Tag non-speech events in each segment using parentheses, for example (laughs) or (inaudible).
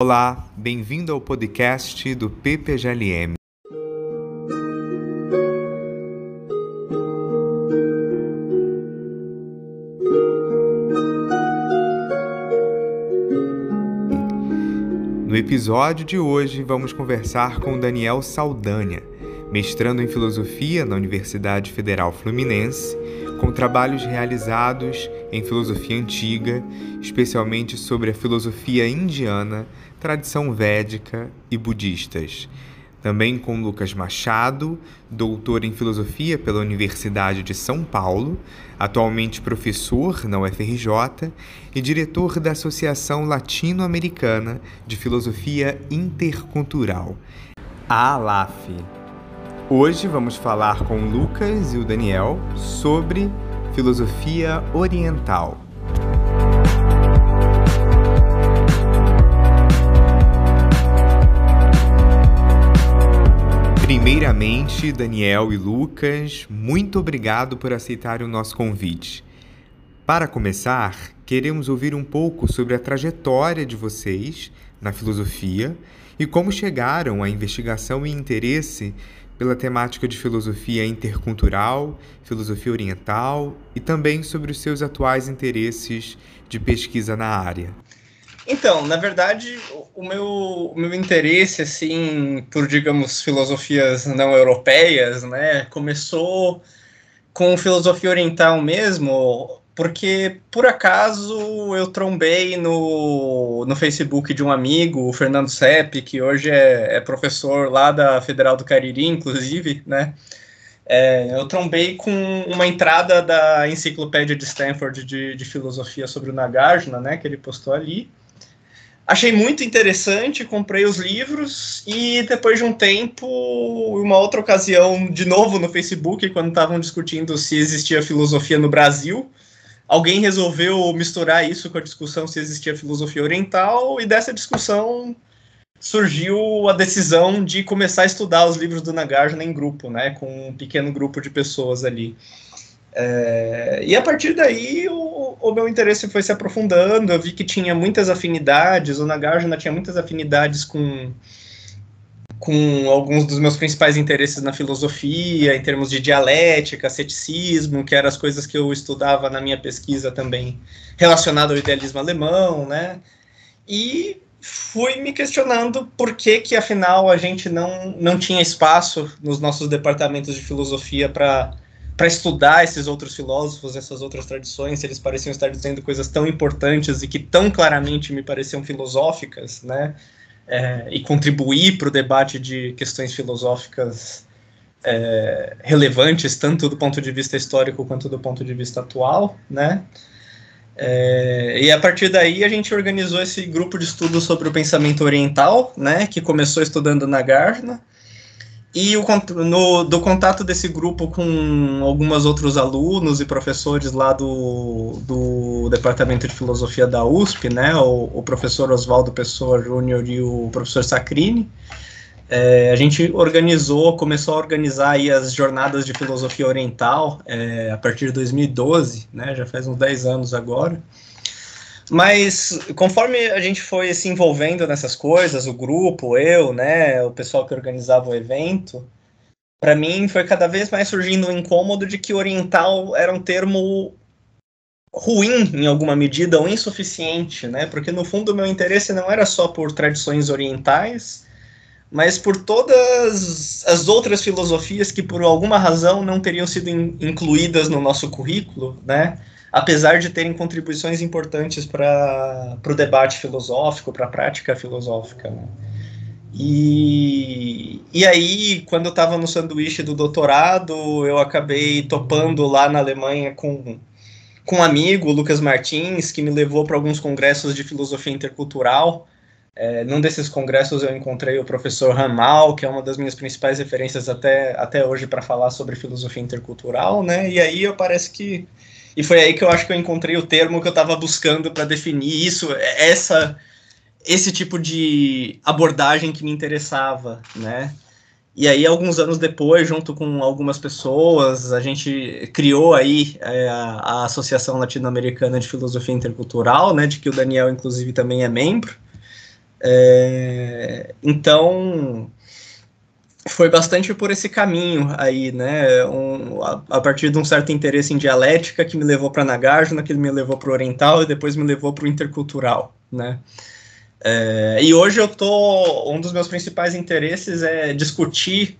Olá, bem-vindo ao podcast do PPGLM. No episódio de hoje, vamos conversar com Daniel Saldanha, mestrando em filosofia na Universidade Federal Fluminense com trabalhos realizados em filosofia antiga, especialmente sobre a filosofia indiana, tradição védica e budistas. Também com Lucas Machado, doutor em filosofia pela Universidade de São Paulo, atualmente professor na UFRJ e diretor da Associação Latino-Americana de Filosofia Intercultural, a ALAF. Hoje vamos falar com o Lucas e o Daniel sobre filosofia oriental. Primeiramente, Daniel e Lucas, muito obrigado por aceitar o nosso convite. Para começar, queremos ouvir um pouco sobre a trajetória de vocês na filosofia e como chegaram à investigação e interesse pela temática de filosofia intercultural, filosofia oriental e também sobre os seus atuais interesses de pesquisa na área. Então, na verdade, o meu, o meu interesse, assim, por, digamos, filosofias não europeias, né, começou com filosofia oriental mesmo, porque por acaso eu trombei no, no Facebook de um amigo, o Fernando Sepp, que hoje é, é professor lá da Federal do Cariri, inclusive, né? É, eu trombei com uma entrada da enciclopédia de Stanford de, de filosofia sobre o Nagarjuna, né? Que ele postou ali. Achei muito interessante, comprei os livros e depois de um tempo, uma outra ocasião, de novo no Facebook, quando estavam discutindo se existia filosofia no Brasil, alguém resolveu misturar isso com a discussão se existia filosofia oriental, e dessa discussão surgiu a decisão de começar a estudar os livros do Nagarjuna em grupo, né, com um pequeno grupo de pessoas ali. É, e a partir daí o, o, meu interesse foi se aprofundando, eu vi que tinha muitas afinidades, o Nagarjuna tinha muitas afinidades com com alguns dos meus principais interesses na filosofia, em termos de dialética, ceticismo, que eram as coisas que eu estudava na minha pesquisa também relacionado ao idealismo alemão, né? E fui me questionando por que que afinal a gente não não tinha espaço nos nossos departamentos de filosofia para para estudar esses outros filósofos, essas outras tradições, eles pareciam estar dizendo coisas tão importantes e que tão claramente me pareciam filosóficas, né? É, e contribuir para o debate de questões filosóficas é, relevantes, tanto do ponto de vista histórico quanto do ponto de vista atual, né? É, e a partir daí a gente organizou esse grupo de estudo sobre o pensamento oriental, né, que começou estudando na Garna, e o, no, do contato desse grupo com alguns outros alunos e professores lá do, do Departamento de Filosofia da USP, né, o, o professor Oswaldo Pessoa Júnior e o professor Sacrini, é, a gente organizou, começou a organizar aí as jornadas de filosofia oriental é, a partir de 2012, né, já faz uns 10 anos agora, mas conforme a gente foi se envolvendo nessas coisas, o grupo, eu, né, o pessoal que organizava o evento, para mim foi cada vez mais surgindo o um incômodo de que oriental era um termo ruim em alguma medida ou insuficiente, né? Porque no fundo o meu interesse não era só por tradições orientais, mas por todas as outras filosofias que por alguma razão não teriam sido in incluídas no nosso currículo, né? Apesar de terem contribuições importantes para o debate filosófico, para a prática filosófica. Né? E, e aí, quando eu estava no sanduíche do doutorado, eu acabei topando lá na Alemanha com, com um amigo, Lucas Martins, que me levou para alguns congressos de filosofia intercultural. É, num desses congressos eu encontrei o professor Ramal, que é uma das minhas principais referências até, até hoje para falar sobre filosofia intercultural, né? E aí eu parece que e foi aí que eu acho que eu encontrei o termo que eu estava buscando para definir isso, essa esse tipo de abordagem que me interessava, né? E aí, alguns anos depois, junto com algumas pessoas, a gente criou aí é, a, a, Associação Latino-Americana de Filosofia Intercultural, né, de que o Daniel, inclusive, também é membro. É, então, foi bastante por esse caminho aí, né? Um, a, a, partir de um certo interesse em dialética que me levou para Nagarjuna, que me levou para o Oriental e depois me levou para o intercultural, né? É, e hoje eu tô. Um dos meus principais interesses é discutir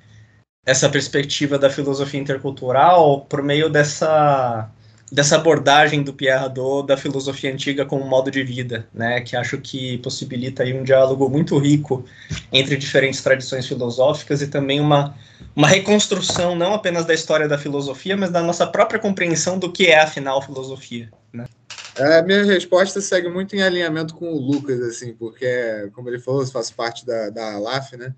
essa perspectiva da filosofia intercultural por meio dessa dessa abordagem do Pierre Hadot da filosofia antiga como modo de vida, né, que acho que possibilita aí um diálogo muito rico entre diferentes tradições filosóficas e também uma, uma reconstrução não apenas da história da filosofia, mas da nossa própria compreensão do que é afinal filosofia, né? A minha resposta segue muito em alinhamento com o Lucas, assim, porque, como ele falou, eu faço parte da, da ALAF, né?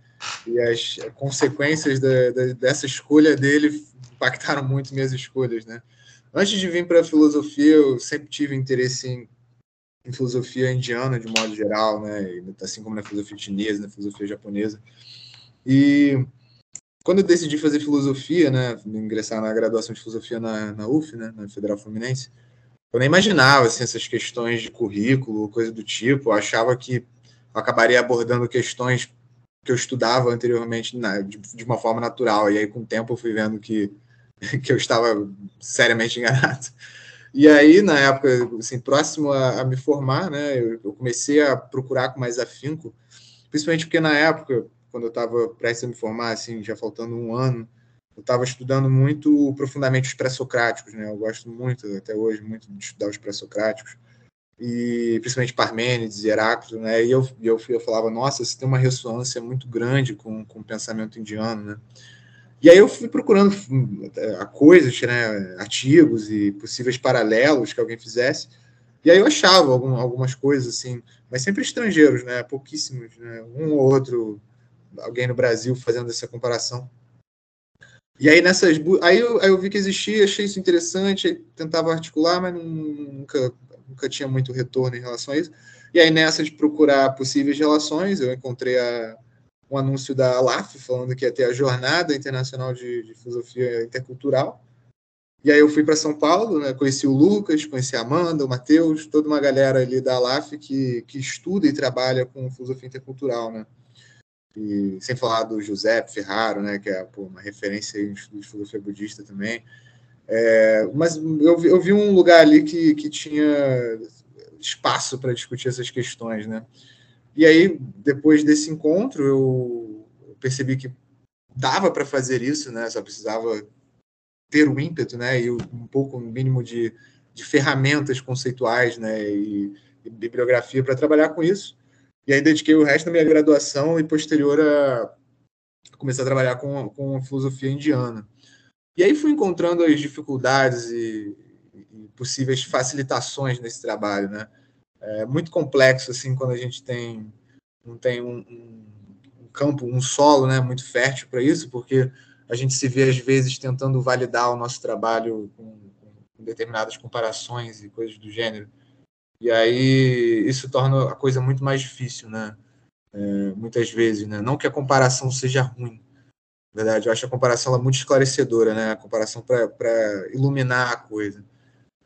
E as consequências da, da, dessa escolha dele impactaram muito minhas escolhas, né? Antes de vir para a filosofia, eu sempre tive interesse em, em, filosofia indiana, de modo geral, né? assim como na filosofia chinesa, na filosofia japonesa. E quando eu decidi fazer filosofia, né, ingressar na graduação de filosofia na, na UF, né, na Federal Fluminense, eu nem imaginava assim, essas questões de currículo, coisa do tipo. Eu achava que eu acabaria abordando questões que eu estudava anteriormente na, de, de, uma forma natural. E aí, com o tempo, eu fui vendo que (laughs) que eu estava seriamente enganado. E aí, na época, assim, próximo a, a me formar, né, eu, eu, comecei a procurar com mais afinco, principalmente porque na época, quando eu estava prestes a me formar, assim, já faltando um ano, eu estava estudando muito profundamente os pré-socráticos, né, eu gosto muito, até hoje, muito de estudar os pré-socráticos, e principalmente Parmênides e Heráclito, né, e eu, eu, eu falava, nossa, isso tem uma ressonância muito grande com, com o pensamento indiano, né, e aí eu fui procurando é, coisas, né, artigos e possíveis paralelos que alguém fizesse. E aí eu achava algum, algumas coisas assim, mas sempre estrangeiros, né, pouquíssimos, né, um ou outro alguém no Brasil fazendo essa comparação. E aí nessas aí eu, aí eu vi que existia, achei isso interessante, tentava articular, mas nunca nunca tinha muito retorno em relação a isso. E aí nessa de procurar possíveis relações, eu encontrei a um anúncio da ALAF falando que ia ter a Jornada Internacional de, de Filosofia Intercultural. E aí eu fui para São Paulo, né, conheci o Lucas, conheci a Amanda, o Matheus, toda uma galera ali da ALAF que, que estuda e trabalha com filosofia intercultural, né? E, sem falar do José Ferraro, né, que é pô, uma referência em de filosofia budista também. É, mas eu vi, eu vi um lugar ali que, que tinha espaço para discutir essas questões, né? E aí, depois desse encontro, eu percebi que dava para fazer isso, né? Só precisava ter o ímpeto, né? E um pouco, um mínimo de, de ferramentas conceituais, né? E, e bibliografia para trabalhar com isso. E aí dediquei o resto da minha graduação e posterior a começar a trabalhar com, com a filosofia indiana. E aí fui encontrando as dificuldades e, e possíveis facilitações nesse trabalho, né? É muito complexo assim quando a gente tem não tem um, um, campo, um solo, né, muito fértil para isso, porque a gente se vê às vezes tentando validar o nosso trabalho com, com determinadas comparações e coisas do gênero. E aí isso torna a coisa muito mais difícil, né? É, muitas vezes, né? Não que a comparação seja ruim, na verdade, eu acho a comparação ela muito esclarecedora, né? A comparação para iluminar a coisa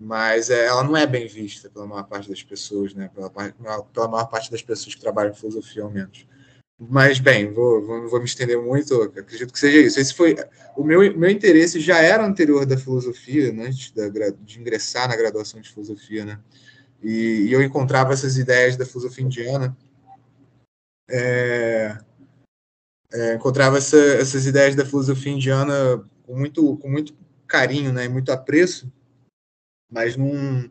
mas é, ela não é bem vista pela maior parte das pessoas, né? Pela, pela maior parte das pessoas que trabalham em filosofia, ao menos. Mas, bem, vou, vou, vou me estender muito, acredito que seja isso. Esse foi o meu, meu interesse já era anterior da filosofia, né, antes da, de ingressar na graduação de filosofia, né? E, e eu encontrava essas ideias da filosofia indiana, é, é, encontrava essa, essas ideias da filosofia indiana com muito, com muito carinho, né, e muito apreço mas não,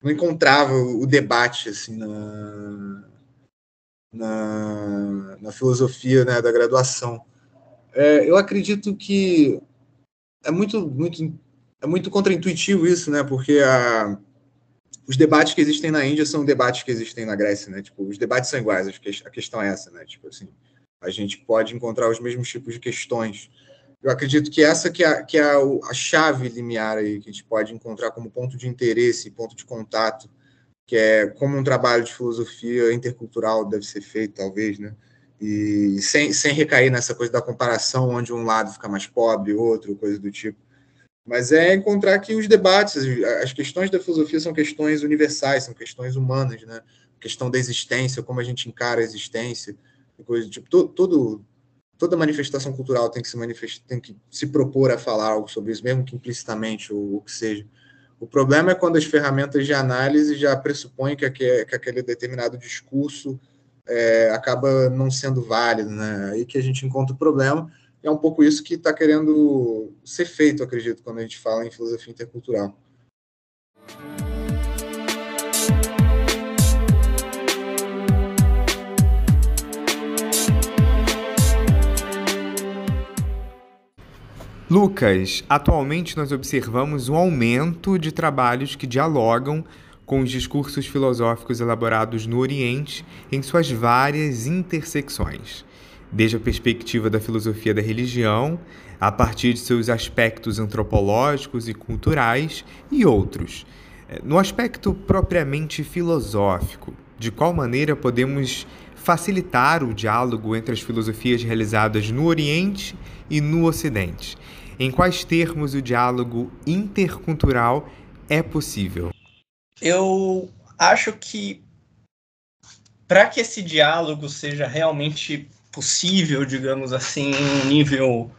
não encontrava o debate assim na, na, na filosofia né, da graduação. É, eu acredito que é muito, muito, é muito contraintuitivo isso, né? Porque a, os debates que existem na Índia são debates que existem na Grécia, né? Tipo, os debates são iguais, a questão é essa, né? Tipo assim, a gente pode encontrar os mesmos tipos de questões eu acredito que essa que é, que é a, a, chave limiar aí que a gente pode encontrar como ponto de interesse, ponto de contato, que é como um trabalho de filosofia intercultural deve ser feito, talvez, né? E sem, sem recair nessa coisa da comparação, onde um lado fica mais pobre, outro, coisa do tipo. Mas é encontrar que os debates, as questões da filosofia são questões universais, são questões humanas, né? questão da existência, como a gente encara a existência, coisa tipo, todo, toda manifestação cultural tem que se manifestar, tem que se propor a falar algo sobre isso, mesmo que implicitamente ou o que seja. O problema é quando as ferramentas de análise já pressupõem que, aquele, que aquele determinado discurso é, acaba não sendo válido, né? Aí que a gente encontra o problema. É um pouco isso que está querendo ser feito, acredito, quando a gente fala em filosofia intercultural. Lucas, atualmente nós observamos um aumento de trabalhos que dialogam com os discursos filosóficos elaborados no Oriente em suas várias intersecções, desde a perspectiva da filosofia da religião, a partir de seus aspectos antropológicos e culturais e outros. É, no aspecto propriamente filosófico, de qual maneira podemos facilitar o diálogo entre as filosofias realizadas no Oriente e no Ocidente? Em quais termos o diálogo intercultural é possível? Eu acho que para que esse diálogo seja realmente possível, digamos assim, em um nível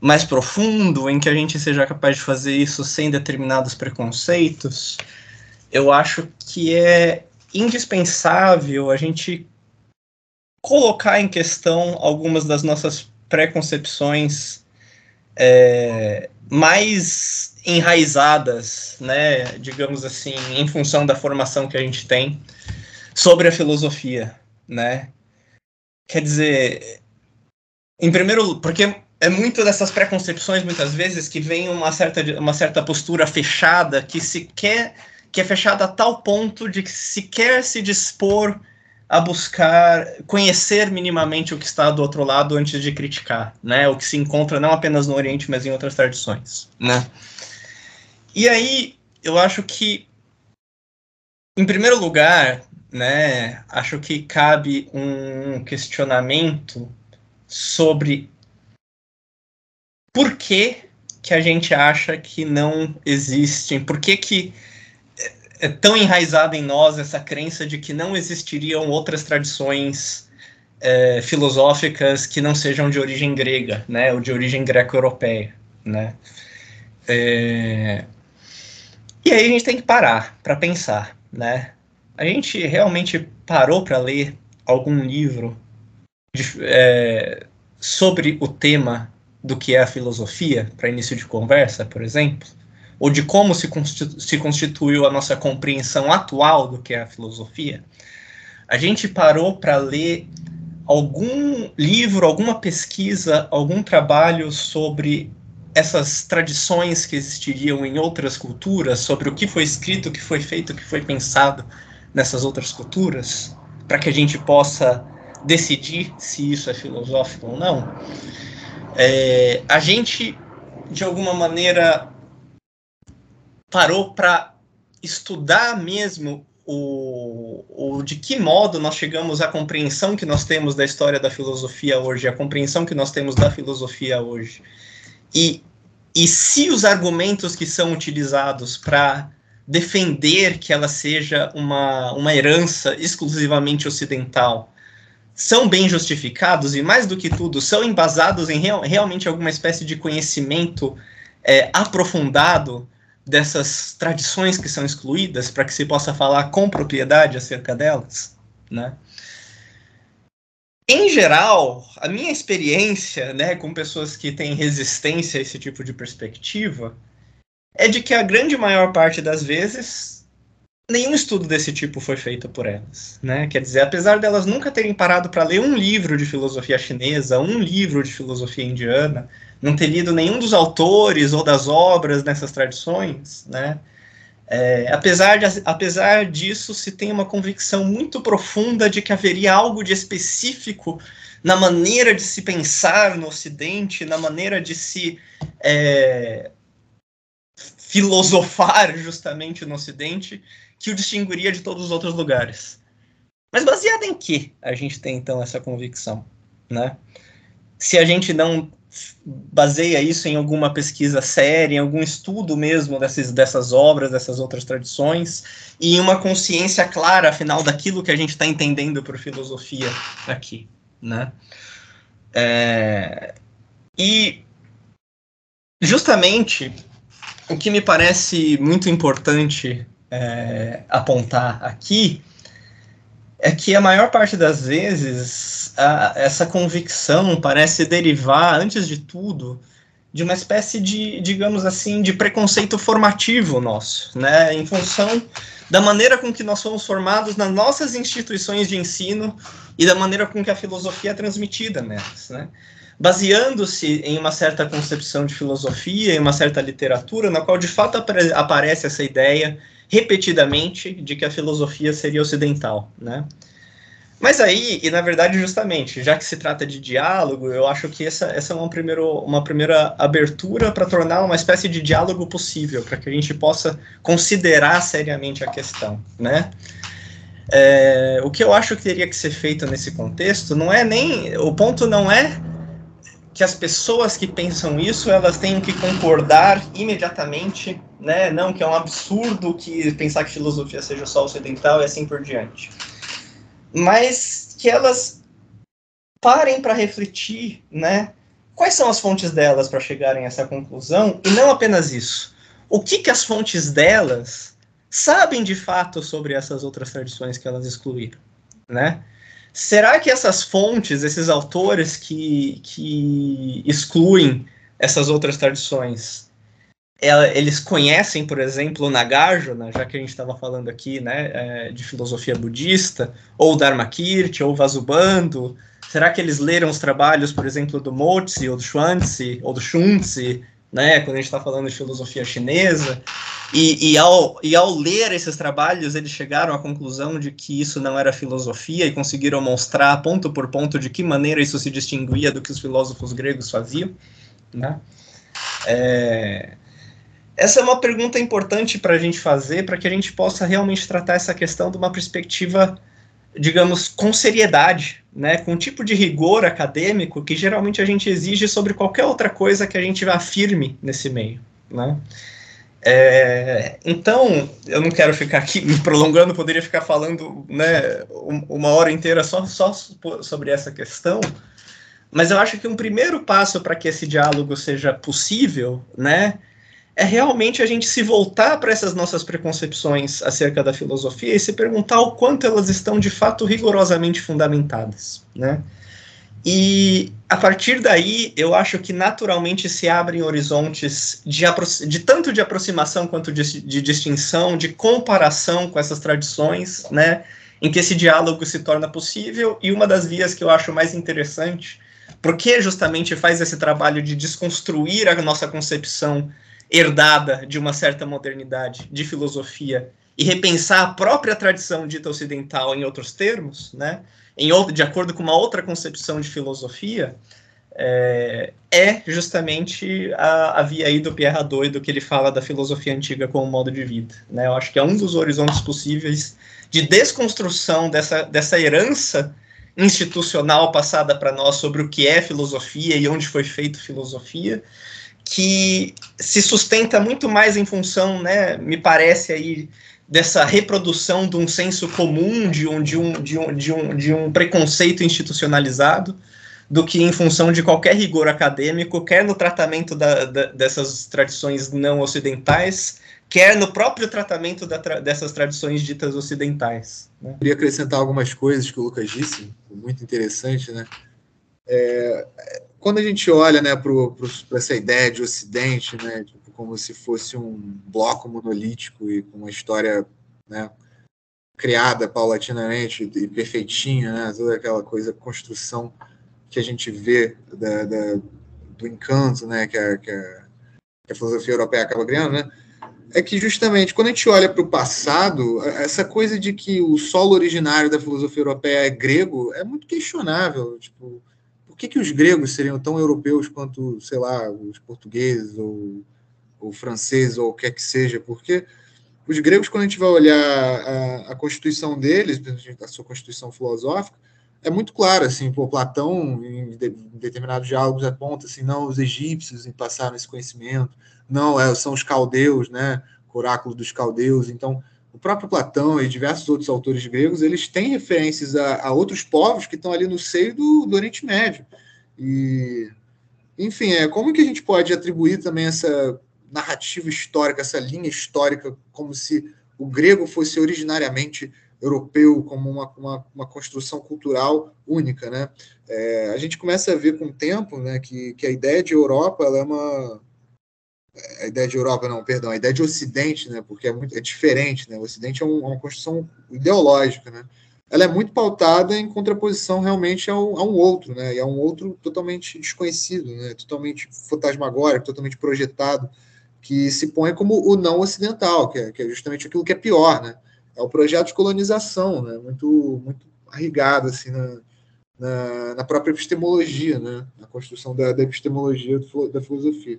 mais profundo, em que a gente seja capaz de fazer isso sem determinados preconceitos, eu acho que é indispensável a gente colocar em questão algumas das nossas preconcepções é, mais enraizadas, né, digamos assim, em função da formação que a gente tem sobre a filosofia, né? Quer dizer, em primeiro, porque é muito dessas preconcepções muitas vezes que vem uma certa uma certa postura fechada que se quer que é fechada a tal ponto de que se quer se dispor a buscar conhecer minimamente o que está do outro lado antes de criticar, né? O que se encontra não apenas no Oriente, mas em outras tradições, né? E aí, eu acho que, em primeiro lugar, né, acho que cabe um questionamento sobre por que que a gente acha que não existem, por que que é tão enraizada em nós essa crença de que não existiriam outras tradições é, filosóficas que não sejam de origem grega, né, ou de origem greco-europeia, né. É... E aí a gente tem que parar para pensar, né. A gente realmente parou para ler algum livro de, é, sobre o tema do que é a filosofia, para início de conversa, por exemplo? Ou de como se, constitu se constituiu a nossa compreensão atual do que é a filosofia, a gente parou para ler algum livro, alguma pesquisa, algum trabalho sobre essas tradições que existiriam em outras culturas, sobre o que foi escrito, o que foi feito, o que foi pensado nessas outras culturas, para que a gente possa decidir se isso é filosófico ou não. É, a gente, de alguma maneira, parou para estudar mesmo o, o, de que modo nós chegamos à compreensão que nós temos da história da filosofia hoje, a compreensão que nós temos da filosofia hoje. E, e se os argumentos que são utilizados para defender que ela seja uma, uma herança exclusivamente ocidental são bem justificados e, mais do que tudo, são embasados em real, realmente alguma espécie de conhecimento é, aprofundado dessas tradições que são excluídas para que se possa falar com propriedade acerca delas, né? Em geral, a minha experiência, né, com pessoas que têm resistência a esse tipo de perspectiva, é de que a grande maior parte das vezes nenhum estudo desse tipo foi feito por elas, né? Quer dizer, apesar delas nunca terem parado para ler um livro de filosofia chinesa, um livro de filosofia indiana, não ter lido nenhum dos autores ou das obras nessas tradições, né? É, apesar, de, apesar disso, se tem uma convicção muito profunda de que haveria algo de específico na maneira de se pensar no Ocidente, na maneira de se é, filosofar justamente no Ocidente, que o distinguiria de todos os outros lugares. Mas baseado em que a gente tem então essa convicção, né? Se a gente não baseia isso em alguma pesquisa séria, em algum estudo mesmo dessas, dessas obras, dessas outras tradições, e em uma consciência clara, afinal, daquilo que a gente está entendendo por filosofia aqui, né? É, e justamente o que me parece muito importante é, apontar aqui é que a maior parte das vezes a, essa convicção parece derivar, antes de tudo, de uma espécie de, digamos assim, de preconceito formativo nosso, né, em função da maneira com que nós fomos formados nas nossas instituições de ensino e da maneira com que a filosofia é transmitida nelas, né? Baseando-se em uma certa concepção de filosofia, em uma certa literatura, na qual de fato aparece essa ideia repetidamente de que a filosofia seria ocidental, né? Mas aí, e na verdade, justamente, já que se trata de diálogo, eu acho que essa, essa é uma, primeiro, uma primeira abertura para tornar uma espécie de diálogo possível, para que a gente possa considerar seriamente a questão, né? É, o que eu acho que teria que ser feito nesse contexto não é nem. O ponto não é que as pessoas que pensam isso elas tenham que concordar imediatamente, né? Não que é um absurdo que pensar que filosofia seja só ocidental e assim por diante. Mas que elas parem para refletir, né? Quais são as fontes delas para chegarem a essa conclusão? E não apenas isso. O que, que as fontes delas sabem de fato sobre essas outras tradições que elas excluíram, né? Será que essas fontes, esses autores que, que excluem essas outras tradições, eles conhecem, por exemplo, Nagarjuna, já que a gente estava falando aqui né, é, de filosofia budista, ou Dharmakirti, ou Vasubandhu? Será que eles leram os trabalhos, por exemplo, do Mozi, ou do Xuanzi, ou do Xunzi, né, quando a gente está falando de filosofia chinesa? E, e, ao, e ao ler esses trabalhos, eles chegaram à conclusão de que isso não era filosofia e conseguiram mostrar ponto por ponto de que maneira isso se distinguia do que os filósofos gregos faziam. Né? É, essa é uma pergunta importante para a gente fazer, para que a gente possa realmente tratar essa questão de uma perspectiva, digamos, com seriedade, né, com um tipo de rigor acadêmico que geralmente a gente exige sobre qualquer outra coisa que a gente afirme nesse meio. Né? É, então, eu não quero ficar aqui me prolongando, poderia ficar falando né, uma hora inteira só, só sobre essa questão, mas eu acho que um primeiro passo para que esse diálogo seja possível, né, é realmente a gente se voltar para essas nossas preconcepções acerca da filosofia e se perguntar o quanto elas estão de fato rigorosamente fundamentadas, né? E a partir daí, eu acho que naturalmente se abrem horizontes de, de tanto de aproximação quanto de, de, distinção, de comparação com essas tradições, né, em que esse diálogo se torna possível. E uma das vias que eu acho mais interessante, porque justamente faz esse trabalho de desconstruir a nossa concepção herdada de uma certa modernidade de filosofia e repensar a própria tradição dita ocidental em outros termos, né? Em outro, de acordo com uma outra concepção de filosofia, é, é justamente a, a, via aí do Pierre Doido que ele fala da filosofia antiga como modo de vida. Né? Eu acho que é um dos horizontes possíveis de desconstrução dessa, dessa herança institucional passada para nós sobre o que é filosofia e onde foi feita filosofia, que se sustenta muito mais em função, né, me parece aí, dessa reprodução de um senso comum, de um, de um, de um, de um, de um preconceito institucionalizado, do que em função de qualquer rigor acadêmico, quer no tratamento da, da, dessas tradições não ocidentais, quer no próprio tratamento tra dessas tradições ditas ocidentais. Né? Queria acrescentar algumas coisas que o Lucas disse, muito interessante, né? É, quando a gente olha né, para essa ideia de Ocidente, né, tipo, como se fosse um bloco monolítico e com uma história né, criada paulatinamente e perfeitinha, né, toda aquela coisa, construção que a gente vê da, da, do encanto né, que, a, que, a, que a filosofia europeia acaba criando, né, é que justamente quando a gente olha para o passado, essa coisa de que o solo originário da filosofia europeia é grego é muito questionável. Tipo, que, que os gregos seriam tão europeus quanto, sei lá, os portugueses ou, ou franceses ou o que quer que seja? Porque os gregos, quando a gente vai olhar a, a constituição deles, a sua constituição filosófica, é muito claro, assim, pô, Platão, em, de, em determinados diálogos, aponta assim, não, os egípcios passaram esse conhecimento, não, é, são os caldeus, né, oráculo dos caldeus, então, o próprio Platão e diversos outros autores gregos, eles têm referências a, a outros povos que estão ali no seio do, do Oriente Médio, e, enfim, é, como que a gente pode atribuir também essa narrativa histórica, essa linha histórica, como se o grego fosse originariamente europeu como uma, uma, uma construção cultural única, né? É, a gente começa a ver com o tempo, né, que, que a ideia de Europa ela é uma a ideia de Europa não, perdão, a ideia de Ocidente, né, porque é muito é diferente, né? O Ocidente é, um, é uma construção ideológica, né? Ela é muito pautada em contraposição realmente ao, a um outro, né? E a um outro totalmente desconhecido, né? Totalmente fantasmagórico, totalmente projetado, que se põe como o não ocidental, que é, que é justamente aquilo que é pior, né? é o projeto de colonização, né? muito, muito arrigado assim, na, na, na, própria epistemologia, né? na construção da, da epistemologia da filosofia.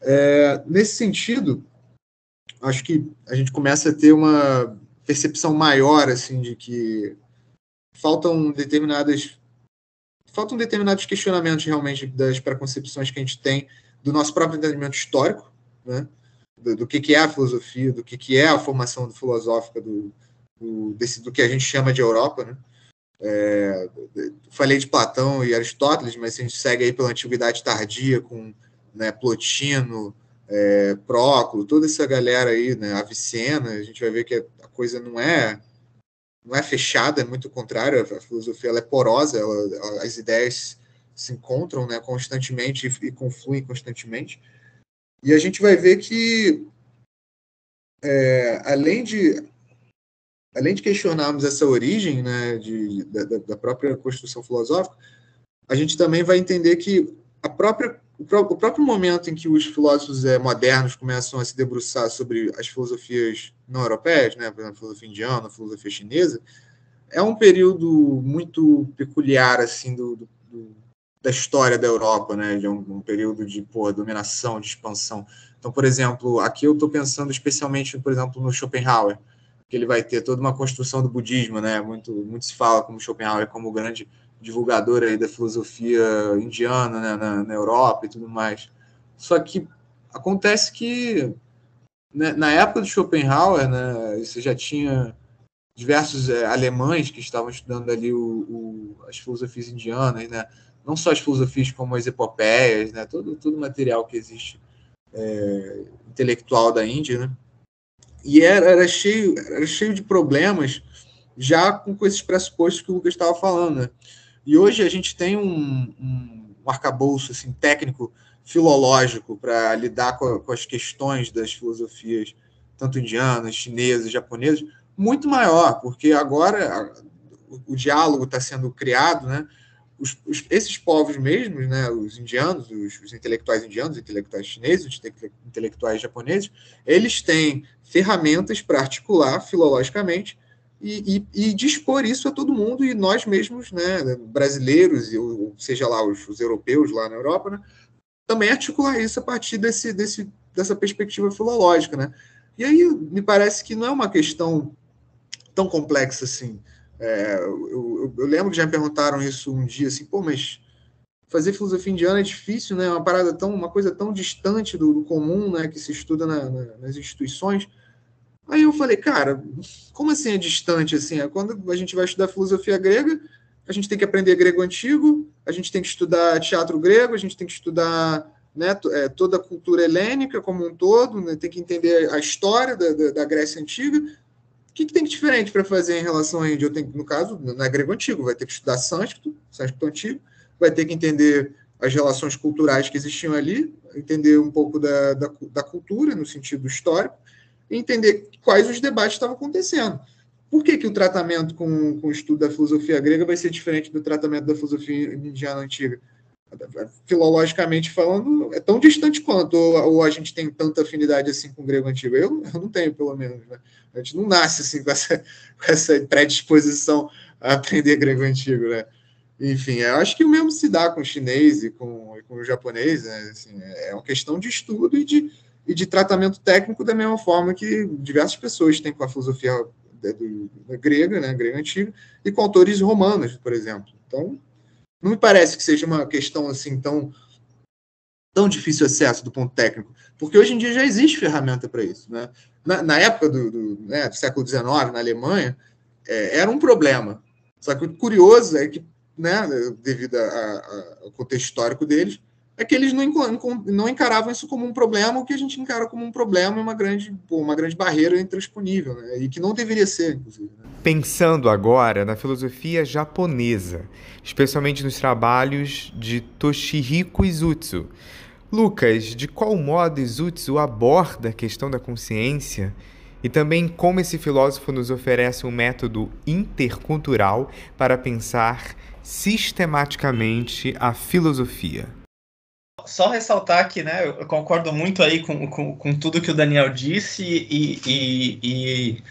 É, nesse sentido, acho que a gente começa a ter uma percepção maior assim de que faltam determinadas faltam determinados questionamentos realmente das preconcepções que a gente tem do nosso próprio entendimento histórico, né? do, do que, que é a filosofia, do que, que é a formação filosófica do, do, desse, do que a gente chama de Europa. Né? É, falei de Platão e Aristóteles, mas a gente segue aí pela Antiguidade Tardia com né, Plotino, é, Próculo, toda essa galera aí, né, Avicena, a gente vai ver que a coisa não é não é fechada, é muito contrário, a filosofia ela é porosa, ela, as ideias se encontram né, constantemente e, e confluem constantemente. E a gente vai ver que, é, além de além de questionarmos essa origem né, de, da, da, própria construção filosófica, a gente também vai entender que a própria, o, próprio momento em que os filósofos é, modernos começam a se debruçar sobre as filosofias não europeias, né, por exemplo, a filosofia indiana, a filosofia chinesa, é um período muito peculiar assim do, do, da história da Europa, né, de um, um período de porra, dominação, de expansão. Então, por exemplo, aqui eu estou pensando especialmente, por exemplo, no Schopenhauer, que ele vai ter toda uma construção do budismo, né? Muito, muito se fala como Schopenhauer como grande divulgador aí da filosofia indiana né, na, na Europa e tudo mais. Só que acontece que né, na época do Schopenhauer, né, você já tinha diversos é, alemães que estavam estudando ali o, o, as filosofias indianas, né? Não só as filosofias como as epopeias, né? todo, todo material que existe é, intelectual da Índia, né? e era, era, cheio, era cheio de problemas já com, com esses pressupostos que o Lucas estava falando. Né? E hoje a gente tem um, um, arcabouço assim, técnico, filológico, para lidar com, com as questões das filosofias, tanto indianas, chinesas, japonesas, muito maior, porque agora o diálogo está sendo criado, né? Os, os, esses povos mesmos, né, os indianos, os, os, intelectuais indianos, os intelectuais chineses, os intelectuais japoneses, eles têm ferramentas para articular filologicamente e, e, e, dispor isso a todo mundo e nós mesmos, né, brasileiros, ou seja lá os, os europeus lá na Europa, né, também articular isso a partir desse, desse, dessa perspectiva filológica, né? E aí me parece que não é uma questão tão complexa assim. É, eu, eu, eu, lembro que já me perguntaram isso um dia, assim, pô, mas fazer filosofia indiana é difícil, né? É uma parada tão, uma coisa tão distante do, do comum, né? Que se estuda na, na, nas instituições. Aí eu falei, cara, como assim é distante assim? É quando a gente vai estudar filosofia grega, a gente tem que aprender grego antigo, a gente tem que estudar teatro grego, a gente tem que estudar né, é, toda a cultura helênica como um todo, né, tem que entender a história da, da, da Grécia Antiga, o que, que tem de diferente para fazer em relação a Índia? Eu tenho, no caso, na grego antigo, vai ter que estudar sânscrito, sânscrito antigo, vai ter que entender as relações culturais que existiam ali, entender um pouco da, da, da cultura, no sentido histórico, e entender quais os debates estavam acontecendo. Por que, que o tratamento com, com o estudo da filosofia grega vai ser diferente do tratamento da filosofia indiana antiga? Filologicamente falando, é tão distante quanto, ou, ou, a gente tem tanta afinidade assim com o grego antigo. Eu, eu não tenho, pelo menos. Né? A gente não nasce assim com essa, (laughs) com essa predisposição a aprender grego antigo, né? Enfim, eu acho que o mesmo se dá com o chinês e com, e com o japonês, né? Assim, é uma questão de estudo e de, e de tratamento técnico da mesma forma que diversas pessoas têm com a filosofia da grega, né, grega antiga, e com autores romanos, por exemplo. Então, não me parece que seja uma questão assim tão tão difícil acesso do ponto técnico, porque hoje em dia já existe ferramenta para isso. Né? Na, na época do, do, né, do, século XIX, na Alemanha, é, era um problema. Só que o curioso é que, né, devido ao contexto histórico deles, é que eles não, não encaravam isso como um problema, o que a gente encara como um problema é uma grande, uma grande barreira intransponível, né? e que não deveria ser, inclusive. Né? Pensando agora na filosofia japonesa, especialmente nos trabalhos de Toshihiko Izutsu, Lucas, de qual modo Izutsu aborda a questão da consciência e também como esse filósofo nos oferece um método intercultural para pensar sistematicamente a filosofia? Só ressaltar que né, eu concordo muito aí com, com, com tudo que o Daniel disse e, e, e,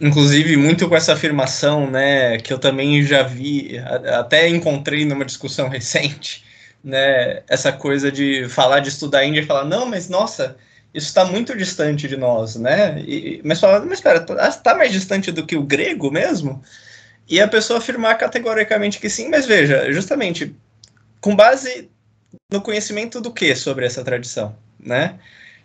inclusive muito com essa afirmação né, que eu também já vi, até encontrei numa discussão (laughs) recente, né, essa coisa de falar de estudar Índia e falar, não, mas nossa, isso está muito distante de nós, né? E, mas falar, mas espera, está tá mais distante do que o grego mesmo? E a pessoa afirmar categoricamente que sim, mas veja, justamente com base no conhecimento do que sobre essa tradição, né?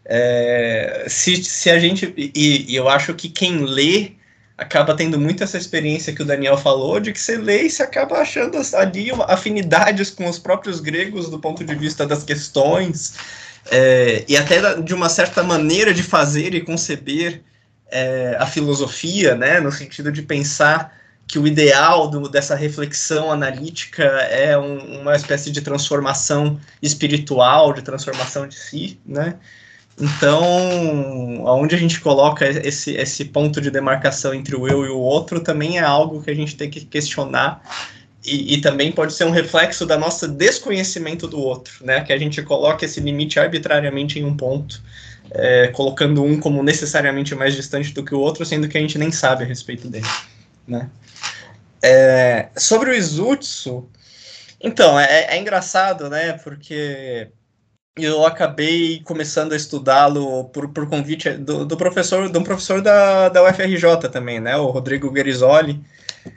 É, se, se a gente e, e eu acho que quem lê acaba tendo muito essa experiência que o Daniel falou, de que você lê e você acaba achando ali afinidades com os próprios gregos do ponto de vista das questões, é, e até de uma certa maneira de fazer e conceber é, a filosofia, né, no sentido de pensar que o ideal do, dessa reflexão analítica é um, uma espécie de transformação espiritual, de transformação de si, né, então, aonde a gente coloca esse, esse ponto de demarcação entre o eu e o outro também é algo que a gente tem que questionar e, e, também pode ser um reflexo da nossa desconhecimento do outro, né? Que a gente coloca esse limite arbitrariamente em um ponto, é, colocando um como necessariamente mais distante do que o outro, sendo que a gente nem sabe a respeito dele, né? É, sobre o Izutsu, então, é, é engraçado, né? Porque eu acabei começando a estudá-lo por, por convite do, do, professor, de um professor da, da UFRJ também, né, o Rodrigo Guerizoli,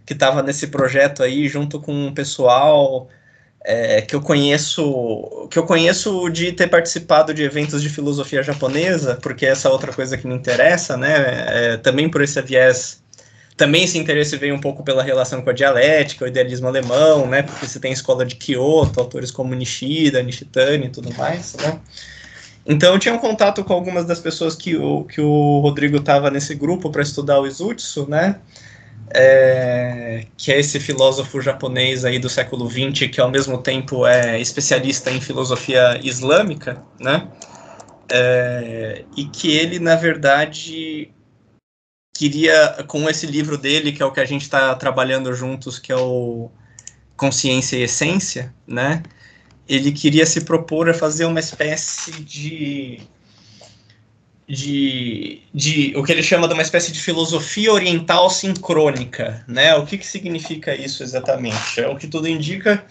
que estava nesse projeto aí junto com um pessoal é, que eu conheço, que eu conheço de ter participado de eventos de filosofia japonesa, porque essa é outra coisa que me interessa, né, é, também por esse viés também esse interesse veio um pouco pela relação com a dialética, o idealismo alemão, né? Porque você tem a escola de Kyoto, autores como Nishida, Nishitani e tudo mais, né? Então eu tinha um contato com algumas das pessoas que o, que o Rodrigo estava nesse grupo para estudar o Izutsu, né? É, que é esse filósofo japonês aí do século XX, que ao mesmo tempo é especialista em filosofia islâmica, né? É, e que ele, na verdade, queria, com esse livro dele, que é o que a gente está trabalhando juntos, que é o Consciência e Essência, né? Ele queria se propor a fazer uma espécie de, de, de o que ele chama de uma espécie de filosofia oriental sincrônica, né? O que, que significa isso exatamente? É o que tudo indica,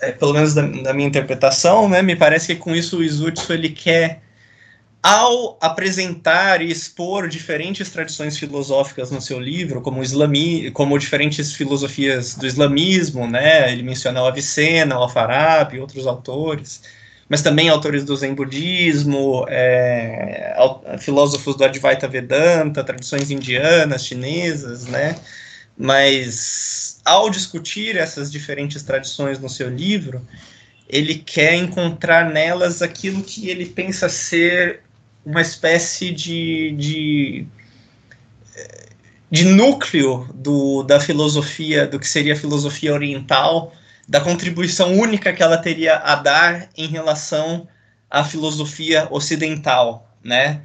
é, pelo menos da, da minha interpretação, né? Me parece que com isso o Izutsu ele quer ao apresentar e expor diferentes tradições filosóficas no seu livro, como, islami, como diferentes filosofias do islamismo, né? Ele menciona o Avicena, o Alfarabi, outros autores, mas também autores do Zen budismo, é, filósofos do Advaita Vedanta, tradições indianas, chinesas, né? Mas ao discutir essas diferentes tradições no seu livro, ele quer encontrar nelas aquilo que ele pensa ser uma espécie de, de, de núcleo do, da filosofia, do que seria a filosofia oriental, da contribuição única que ela teria a dar em relação à filosofia ocidental, né?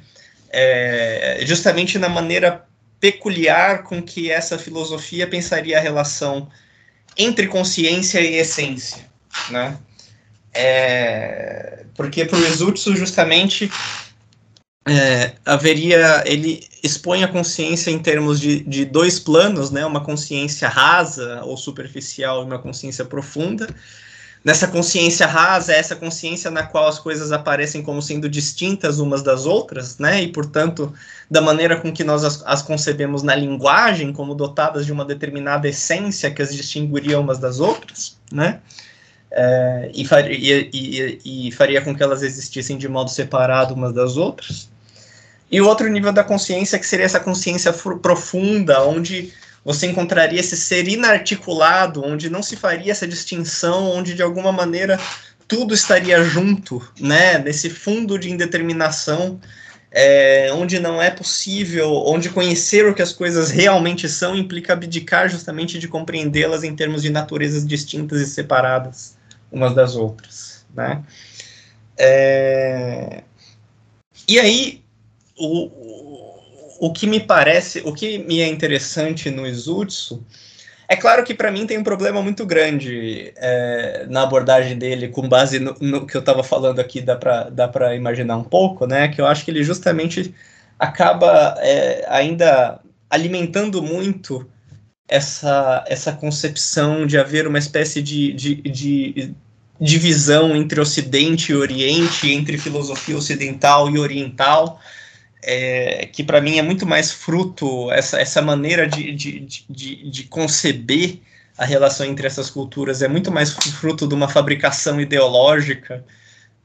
É, justamente na maneira peculiar com que essa filosofia pensaria a relação entre consciência e essência, né? É, porque para o Exúrcio, justamente, é, haveria, ele expõe a consciência em termos de, de dois planos, né, uma consciência rasa ou superficial e uma consciência profunda, nessa consciência rasa, essa consciência na qual as coisas aparecem como sendo distintas umas das outras, né? E, portanto, da maneira com que nós as, as concebemos na linguagem, como dotadas de uma determinada essência que as distinguiria umas das outras, né? É, e, faria, e, e, faria com que elas existissem de modo separado umas das outras. E o outro nível da consciência, que seria essa consciência profunda, onde você encontraria esse ser inarticulado, onde não se faria essa distinção, onde de alguma maneira tudo estaria junto, né, nesse fundo de indeterminação, é, onde não é possível, onde conhecer o que as coisas realmente são implica abdicar justamente de compreendê-las em termos de naturezas distintas e separadas umas das outras, né? É... E aí, o, o que me parece, o que me é interessante no Izutsu, é claro que para mim tem um problema muito grande é, na abordagem dele, com base no, no que eu estava falando aqui, dá para dá imaginar um pouco, né? Que eu acho que ele justamente acaba é, ainda alimentando muito essa, essa concepção de haver uma espécie de, de, de divisão entre Ocidente e Oriente, entre filosofia ocidental e oriental é, que para mim é muito mais fruto, essa, essa maneira de, de, de, de, conceber a relação entre essas culturas. É muito mais fruto de uma fabricação ideológica,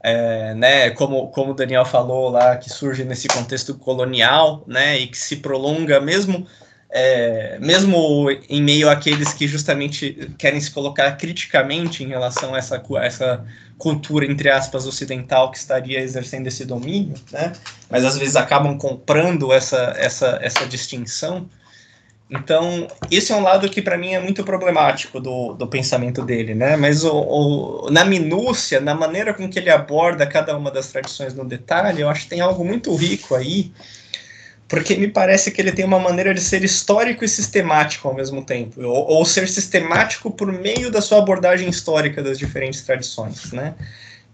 é, né, como, como o Daniel falou lá, que surge nesse contexto colonial, né, e que se prolonga mesmo é, mesmo em meio àqueles que justamente querem se colocar criticamente em relação a essa, essa cultura, entre aspas, ocidental que estaria exercendo esse domínio, né? mas às vezes acabam comprando essa, essa, essa distinção. Então, esse é um lado que para mim é muito problemático do, do pensamento dele, né? Mas o, o, na minúcia, na maneira com que ele aborda cada uma das tradições no detalhe, eu acho que tem algo muito rico aí, porque me parece que ele tem uma maneira de ser histórico e sistemático ao mesmo tempo, ou, ou, ser sistemático por meio da sua abordagem histórica das diferentes tradições, né?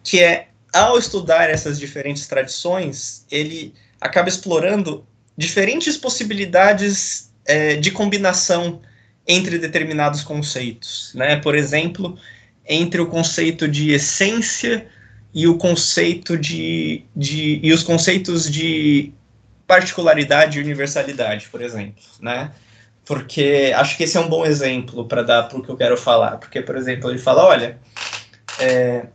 Que é, ao estudar essas diferentes tradições, ele acaba explorando diferentes possibilidades é, de combinação entre determinados conceitos, né? Por exemplo, entre o conceito de essência e o conceito de, de e os conceitos de particularidade e universalidade, por exemplo, né? Porque acho que esse é um bom exemplo para dar para o que eu quero falar. Porque, por exemplo, ele fala, olha, é,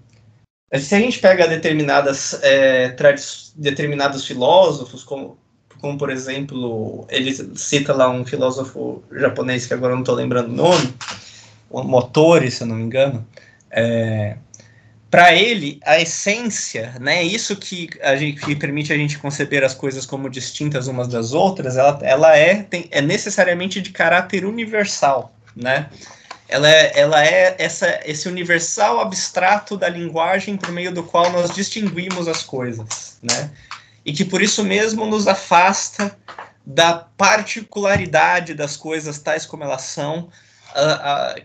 se a gente pega determinadas é, determinados filósofos, como, como por exemplo, ele cita lá um filósofo japonês que agora não estou lembrando o nome, o Motori, se eu não me engano, é, para ele, a essência, né, isso que, a gente, que permite a gente conceber as coisas como distintas umas das outras, ela, ela é, tem, é necessariamente de caráter universal, né? Ela é, ela é essa, esse universal abstrato da linguagem por meio do qual nós distinguimos as coisas, né? E que por isso mesmo nos afasta da particularidade das coisas tais como elas são,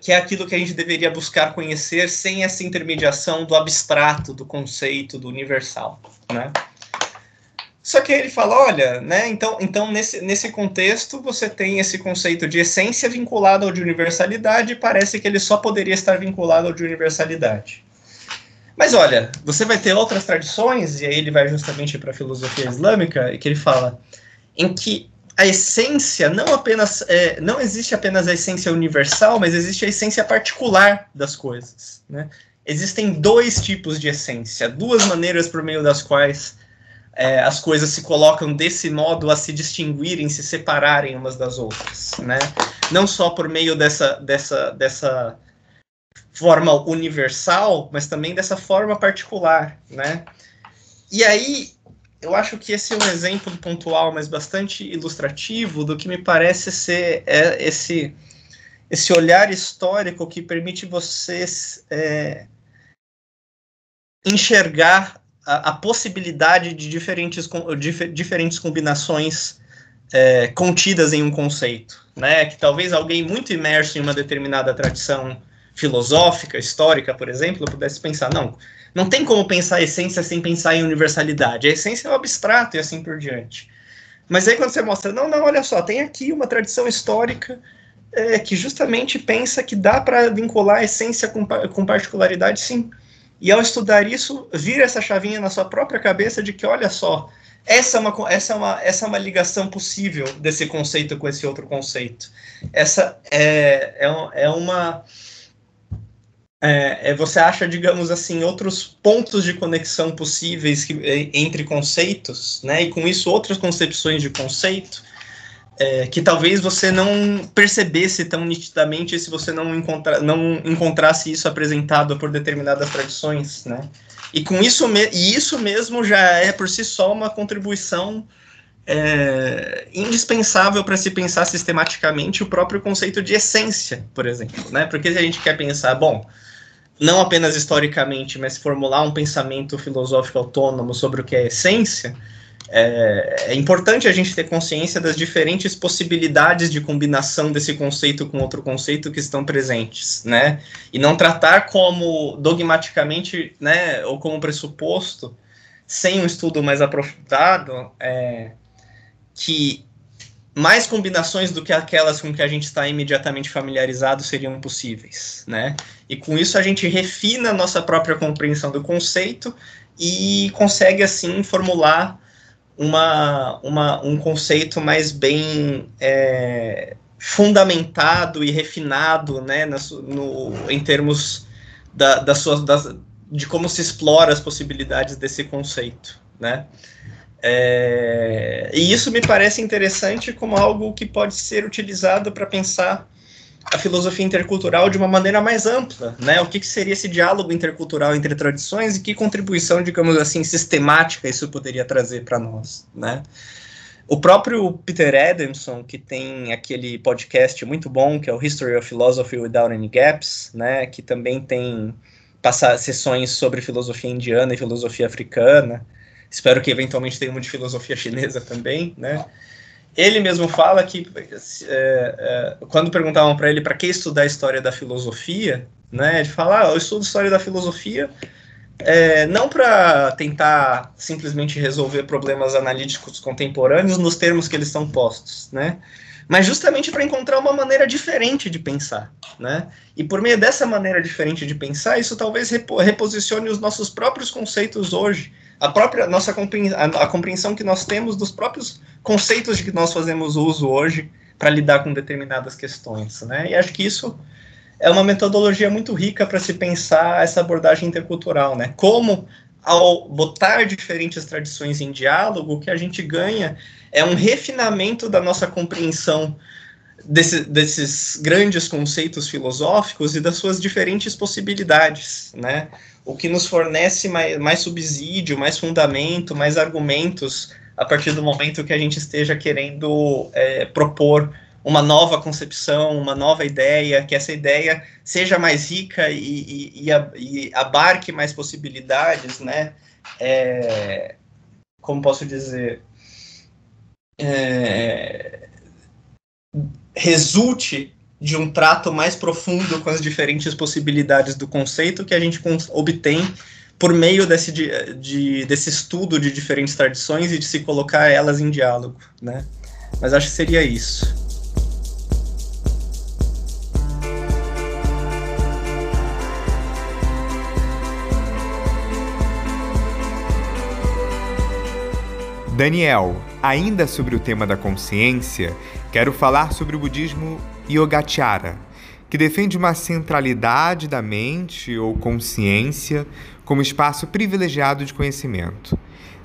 que é aquilo que a gente deveria buscar conhecer sem essa intermediação do abstrato, do conceito, do universal, né? Só que ele fala, olha, né, então, então nesse, nesse contexto você tem esse conceito de essência vinculado ao de universalidade e parece que ele só poderia estar vinculado ao de universalidade. Mas olha, você vai ter outras tradições, e aí ele vai justamente para a filosofia islâmica, e que ele fala em que a essência não apenas é, não existe apenas a essência universal, mas existe a essência particular das coisas. Né? Existem dois tipos de essência, duas maneiras por meio das quais é, as coisas se colocam desse modo a se distinguirem, se separarem umas das outras, né? Não só por meio dessa, dessa, dessa forma universal, mas também dessa forma particular, né? E aí eu acho que esse é um exemplo pontual, mas bastante ilustrativo do que me parece ser é, esse, esse olhar histórico que permite vocês é, enxergar a, a, possibilidade de diferentes, de, diferentes combinações é, contidas em um conceito. Né? Que talvez alguém muito imerso em uma determinada tradição filosófica, histórica, por exemplo, pudesse pensar, não, não tem como pensar a essência sem pensar em universalidade. A essência é o abstrato e assim por diante. Mas aí quando você mostra, não, não, olha só, tem aqui uma tradição histórica é, que justamente pensa que dá para vincular a essência com, com particularidade, sim. E ao estudar isso, vira essa chavinha na sua própria cabeça de que, olha só, essa é uma, essa é uma, essa é uma ligação possível desse conceito com esse outro conceito. Essa é, é, é uma. É, é, você acha, digamos assim, outros pontos de conexão possíveis que, é, entre conceitos, né? E com isso outras concepções de conceito é, que talvez você não percebesse tão nitidamente se você não, encontra, não encontrasse isso apresentado por determinadas tradições, né? E com isso, e isso mesmo já é por si só uma contribuição é, indispensável para se pensar sistematicamente o próprio conceito de essência, por exemplo, né? Porque se a gente quer pensar, bom, não apenas historicamente, mas formular um pensamento filosófico autônomo sobre o que é essência, é, é, importante a gente ter consciência das diferentes possibilidades de combinação desse conceito com outro conceito que estão presentes, né? E não tratar como dogmaticamente, né, ou como pressuposto, sem um estudo mais aprofundado, é, que mais combinações do que aquelas com que a gente está imediatamente familiarizado seriam possíveis, né? E com isso a gente refina a nossa própria compreensão do conceito e consegue assim formular uma, uma, um conceito mais bem é, fundamentado e refinado, né, no, no, em termos da, de como se explora as possibilidades desse conceito, né. É, e isso me parece interessante como algo que pode ser utilizado para pensar a filosofia intercultural de uma maneira mais ampla, né? O que, que, seria esse diálogo intercultural entre tradições e que contribuição, digamos assim, sistemática isso poderia trazer para nós, né? O próprio Peter Adamson, que tem aquele podcast muito bom, que é o History of Philosophy Without Any Gaps, né? Que também tem passar sessões sobre filosofia indiana e filosofia africana. Espero que eventualmente tenha uma de filosofia chinesa também, né? Ele mesmo fala que é, é, quando perguntavam para ele para que estudar a história da filosofia, né, ele fala: ah, eu estudo história da filosofia é, não para tentar simplesmente resolver problemas analíticos contemporâneos nos termos que eles são postos, né? Mas justamente para encontrar uma maneira diferente de pensar, né? E por meio dessa maneira diferente de pensar, isso talvez reposicione os nossos próprios conceitos hoje a própria nossa a compreensão que nós temos dos próprios conceitos de que nós fazemos uso hoje para lidar com determinadas questões, né? E acho que isso é uma metodologia muito rica para se pensar essa abordagem intercultural, né? Como ao botar diferentes tradições em diálogo, o que a gente ganha é um refinamento da nossa compreensão desse, desses grandes conceitos filosóficos e das suas diferentes possibilidades, né? O que nos fornece mais, mais subsídio, mais fundamento, mais argumentos a partir do momento que a gente esteja querendo é, propor uma nova concepção, uma nova ideia, que essa ideia seja mais rica e, e, e, abarque mais possibilidades, né? É, como posso dizer? É, resulte de um trato mais profundo com as diferentes possibilidades do conceito que a gente obtém por meio desse, de, de, desse estudo de diferentes tradições e de se colocar elas em diálogo, né? Mas acho que seria isso. Daniel, ainda sobre o tema da consciência, quero falar sobre o budismo Yogacara, que defende uma centralidade da mente ou consciência como espaço privilegiado de conhecimento.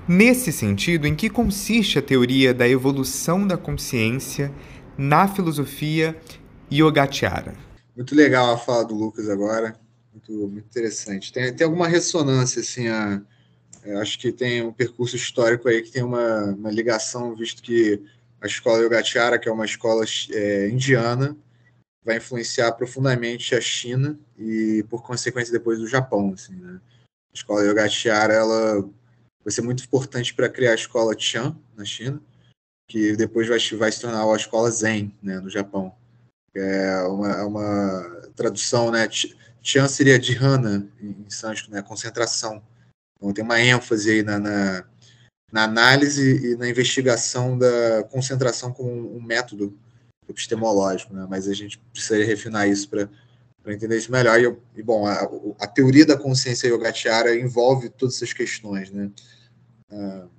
Nesse sentido, em que consiste a teoria da evolução da consciência na filosofia Yogacara? Muito legal a fala do Lucas agora, muito, muito interessante. Tem, tem alguma ressonância, assim, a, acho que tem um percurso histórico aí que tem uma, uma ligação, visto que a escola Yogacara, que é uma escola é, indiana, vai influenciar profundamente a China e, por consequência, depois o Japão. Assim, né? A escola Yogacara ela vai ser muito importante para criar a escola Chan na China, que depois vai, vai se tornar a escola Zen né, no Japão. É uma, é uma tradução, né? Chan seria dhyana em sânscrito, né? Concentração. Então tem uma ênfase aí na, na na análise e na investigação da concentração como um método epistemológico, né? mas a gente precisa refinar isso para entender isso melhor. E, e bom, a, a, teoria da consciência yogachyara envolve todas essas questões. Né? Uh,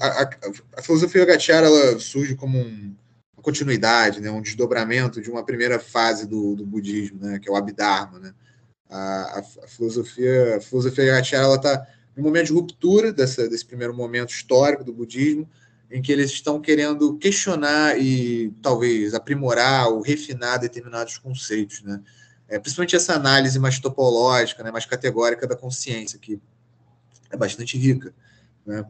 a, a, a, filosofia yogachyara ela surge como um, uma continuidade, né? um desdobramento de uma primeira fase do, do budismo, né? que é o Abhidharma. Né? A, filosofia, a filosofia yogachyara está um momento de ruptura dessa, desse primeiro momento histórico do budismo, em que eles estão querendo questionar e talvez aprimorar ou refinar determinados conceitos, né? É, principalmente essa análise mais topológica, né, mais categórica da consciência, que é bastante rica. Né?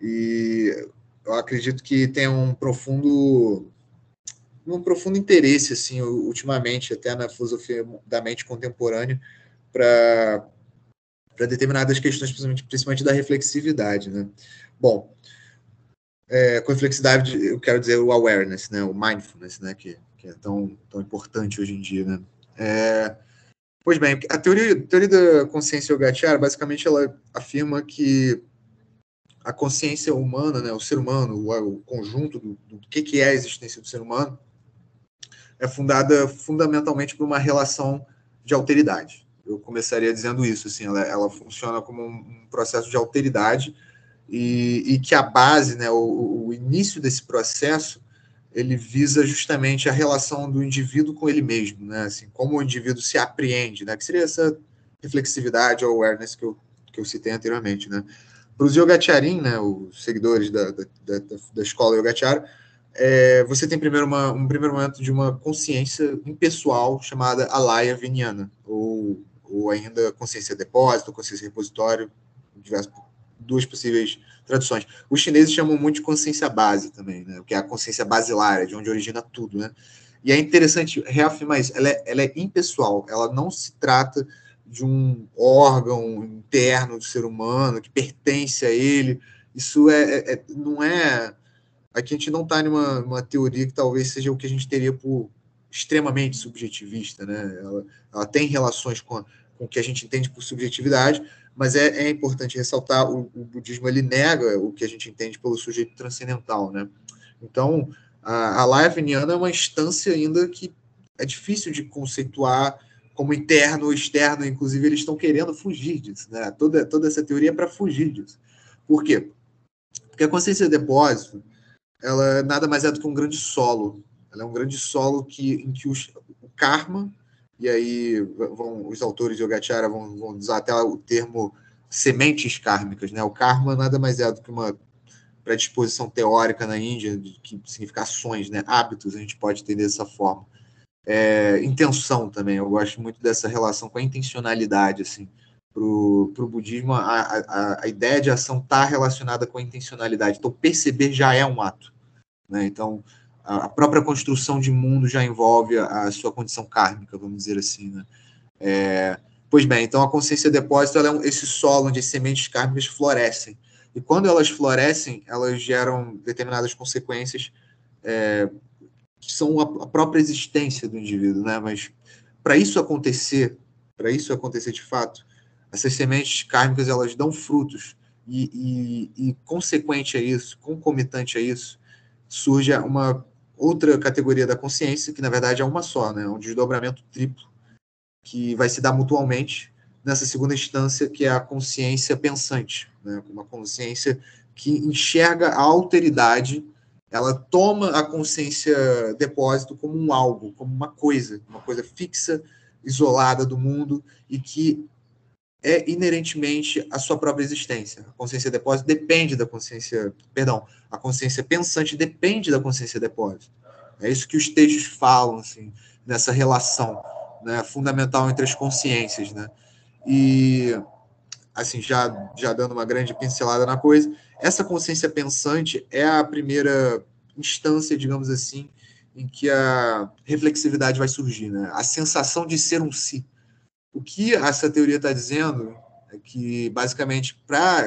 E eu acredito que tem um profundo um profundo interesse assim ultimamente até na filosofia da mente contemporânea para para determinadas questões principalmente, principalmente da reflexividade né? Bom é, com reflexividade eu quero dizer o awareness né? O mindfulness né? Que, que é tão tão importante hoje em dia né? É, pois bem a teoria a teoria da consciência yogacara basicamente ela afirma que a consciência humana, né, o ser humano, o, o conjunto do, do, que, que é a existência do ser humano, é fundada fundamentalmente por uma relação de alteridade. Eu começaria dizendo isso, assim, ela, ela funciona como um, processo de alteridade e, e que a base, né, o, o, início desse processo, ele visa justamente a relação do indivíduo com ele mesmo, né, assim, como o indivíduo se apreende, né, que seria essa reflexividade ou awareness que eu, que eu citei anteriormente, né, para os Yogacharin, né, os seguidores da, da, da, da escola Yogachara, é, você tem primeiro uma, um primeiro momento de uma consciência impessoal chamada alaya viniana, ou, ou ainda consciência depósito, consciência repositório, diversas, duas possíveis traduções. Os chineses chamam muito de consciência base também, né, que é a consciência basilar, de onde origina tudo. Né? E é interessante reafirmar isso, ela é, ela é impessoal, ela não se trata de um órgão interno do ser humano que pertence a ele. Isso é, é, é não é. Aqui a gente não está numa uma teoria que talvez seja o que a gente teria por extremamente subjetivista, né? Ela, ela tem relações com, a, com o que a gente entende por subjetividade, mas é, é importante ressaltar o, o, budismo ele nega o que a gente entende pelo sujeito transcendental, né? Então a, a live é uma instância ainda que é difícil de conceituar como interno ou externo, inclusive eles estão querendo fugir disso, né? Toda, toda essa teoria é para fugir disso. Por quê? Porque a consciência de depósito, ela nada mais é do que um grande solo. Ela é um grande solo que, em que os, o karma, e aí vão, os autores de Yogacara vão, vão usar até o termo sementes kármicas, né? O karma nada mais é do que uma predisposição teórica na Índia, que significa ações, né? Hábitos, a gente pode entender dessa forma é, intenção também. Eu gosto muito dessa relação com a intencionalidade, assim. Para o budismo, a, a, a, ideia de ação está relacionada com a intencionalidade. Então, perceber já é um ato. Né? Então, a, a própria construção de mundo já envolve a, a, sua condição kármica, vamos dizer assim. Né? É, pois bem, então a consciência depósito é um, esse solo onde as sementes kármicas florescem. E quando elas florescem, elas geram determinadas consequências é, que são a, própria existência do indivíduo, né? Mas para isso acontecer, para isso acontecer de fato, essas sementes kármicas elas dão frutos e, e, e, consequente a isso, concomitante a isso, surge uma outra categoria da consciência que na verdade é uma só, né? Um desdobramento triplo que vai se dar mutualmente nessa segunda instância que é a consciência pensante, né? Uma consciência que enxerga a alteridade ela toma a consciência depósito como um algo, como uma coisa, uma coisa fixa, isolada do mundo e que é inerentemente a sua própria existência. A consciência depósito depende da consciência, perdão, a consciência pensante depende da consciência depósito. É isso que os textos falam, assim, nessa relação né, fundamental entre as consciências, né? E assim, já, já dando uma grande pincelada na coisa, essa consciência pensante é a primeira instância, digamos assim, em que a reflexividade vai surgir, né? A sensação de ser um si. O que essa teoria está dizendo é que, basicamente, para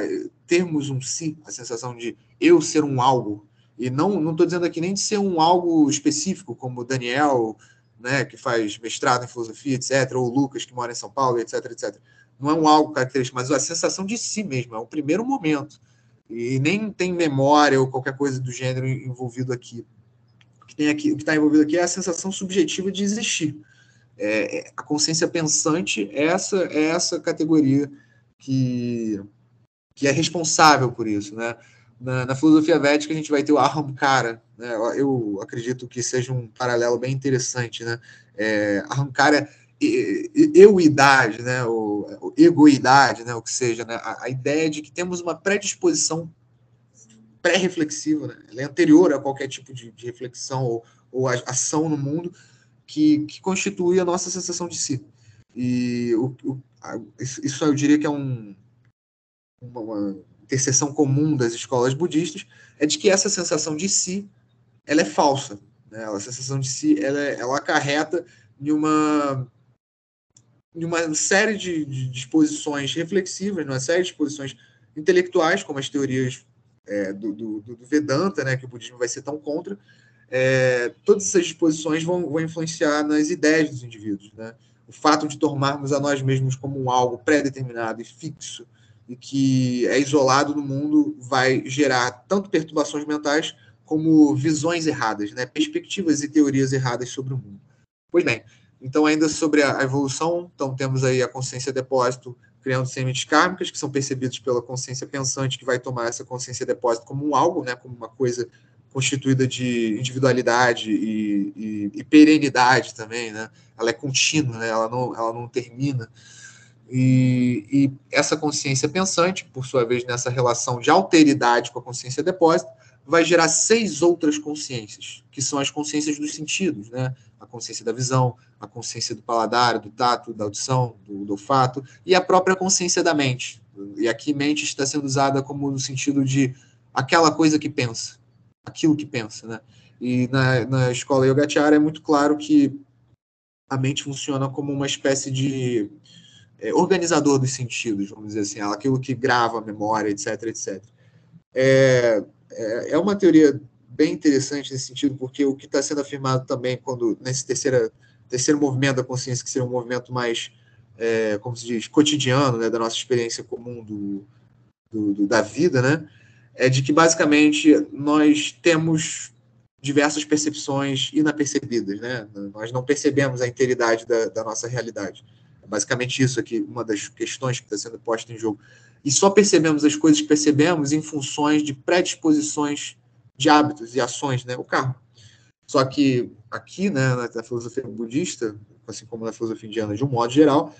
termos um si, a sensação de eu ser um algo, e não estou dizendo aqui nem de ser um algo específico, como Daniel, né, que faz mestrado em filosofia, etc., ou Lucas, que mora em São Paulo, etc., etc., não é um algo característico, mas a sensação de si mesmo, é o primeiro momento. E nem tem memória ou qualquer coisa do gênero envolvido aqui, o que está envolvido aqui é a sensação subjetiva de existir. É, é, a consciência pensante é essa, é essa categoria que, que é responsável por isso, né? Na, na, filosofia védica a gente vai ter o Ahamkara, né? Eu acredito que seja um paralelo bem interessante, né? É, Ahamkara euidade, né, ou, egoidade, né, o que seja, né, a, a, ideia de que temos uma predisposição pré-reflexiva, né, ela é anterior a qualquer tipo de, de reflexão ou, ou ação no mundo que, que, constitui a nossa sensação de si. E o, o, isso eu diria que é um, uma, uma interseção comum das escolas budistas, é de que essa sensação de si ela é falsa. Né? A sensação de si ela, ela acarreta em uma de uma série de, de disposições reflexivas, uma série de disposições intelectuais, como as teorias é, do, do, do, Vedanta, né, que o budismo vai ser tão contra, é, todas essas disposições vão, vão, influenciar nas ideias dos indivíduos. Né? O fato de tomarmos a nós mesmos como algo pré-determinado e fixo e que é isolado no mundo vai gerar tanto perturbações mentais como visões erradas, né? perspectivas e teorias erradas sobre o mundo. Pois bem, então, ainda sobre a evolução, então temos aí a consciência depósito criando sementes kármicas, que são percebidos pela consciência pensante, que vai tomar essa consciência depósito como um algo, né, como uma coisa constituída de individualidade e, e, e perenidade também, né? Ela é contínua, né? ela, não, ela não termina. E, e, essa consciência pensante, por sua vez, nessa relação de alteridade com a consciência depósito, vai gerar seis outras consciências, que são as consciências dos sentidos, né? A consciência da visão, a consciência do paladar, do tato, da audição, do, do olfato, e a própria consciência da mente. E aqui mente está sendo usada como no sentido de aquela coisa que pensa, aquilo que pensa, né? E na, na escola Yogacara é muito claro que a mente funciona como uma espécie de é, organizador dos sentidos, vamos dizer assim, aquilo que grava a memória, etc, etc. É, é, é uma teoria bem interessante nesse sentido, porque o que está sendo afirmado também quando nesse terceira, terceiro movimento da consciência, que seria um movimento mais, é, como se diz, cotidiano, né, da nossa experiência comum do, do, do, da vida, né, é de que basicamente nós temos diversas percepções inapercebidas, né? Nós não percebemos a integridade da, da nossa realidade. É basicamente isso aqui, uma das questões que está sendo posta em jogo e só percebemos as coisas que percebemos em funções de predisposições de hábitos e ações, né? O karma. Só que aqui, né, na filosofia budista, assim como na filosofia indiana de um modo geral,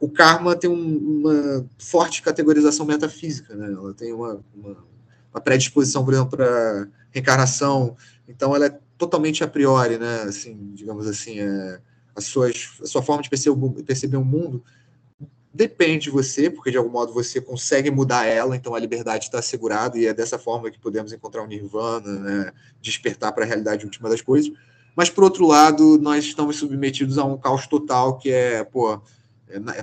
o karma tem um, uma forte categorização metafísica, né? Ela tem uma, uma, uma predisposição, por exemplo, para reencarnação. Então, ela é totalmente a priori, né? Assim, digamos assim, é, as suas, a sua forma de perceber, perceber o mundo Depende de você, porque de algum modo você consegue mudar ela, então a liberdade está assegurada e é dessa forma que podemos encontrar o nirvana, né? despertar para a realidade última das coisas. Mas, por outro lado, nós estamos submetidos a um caos total que é, pô,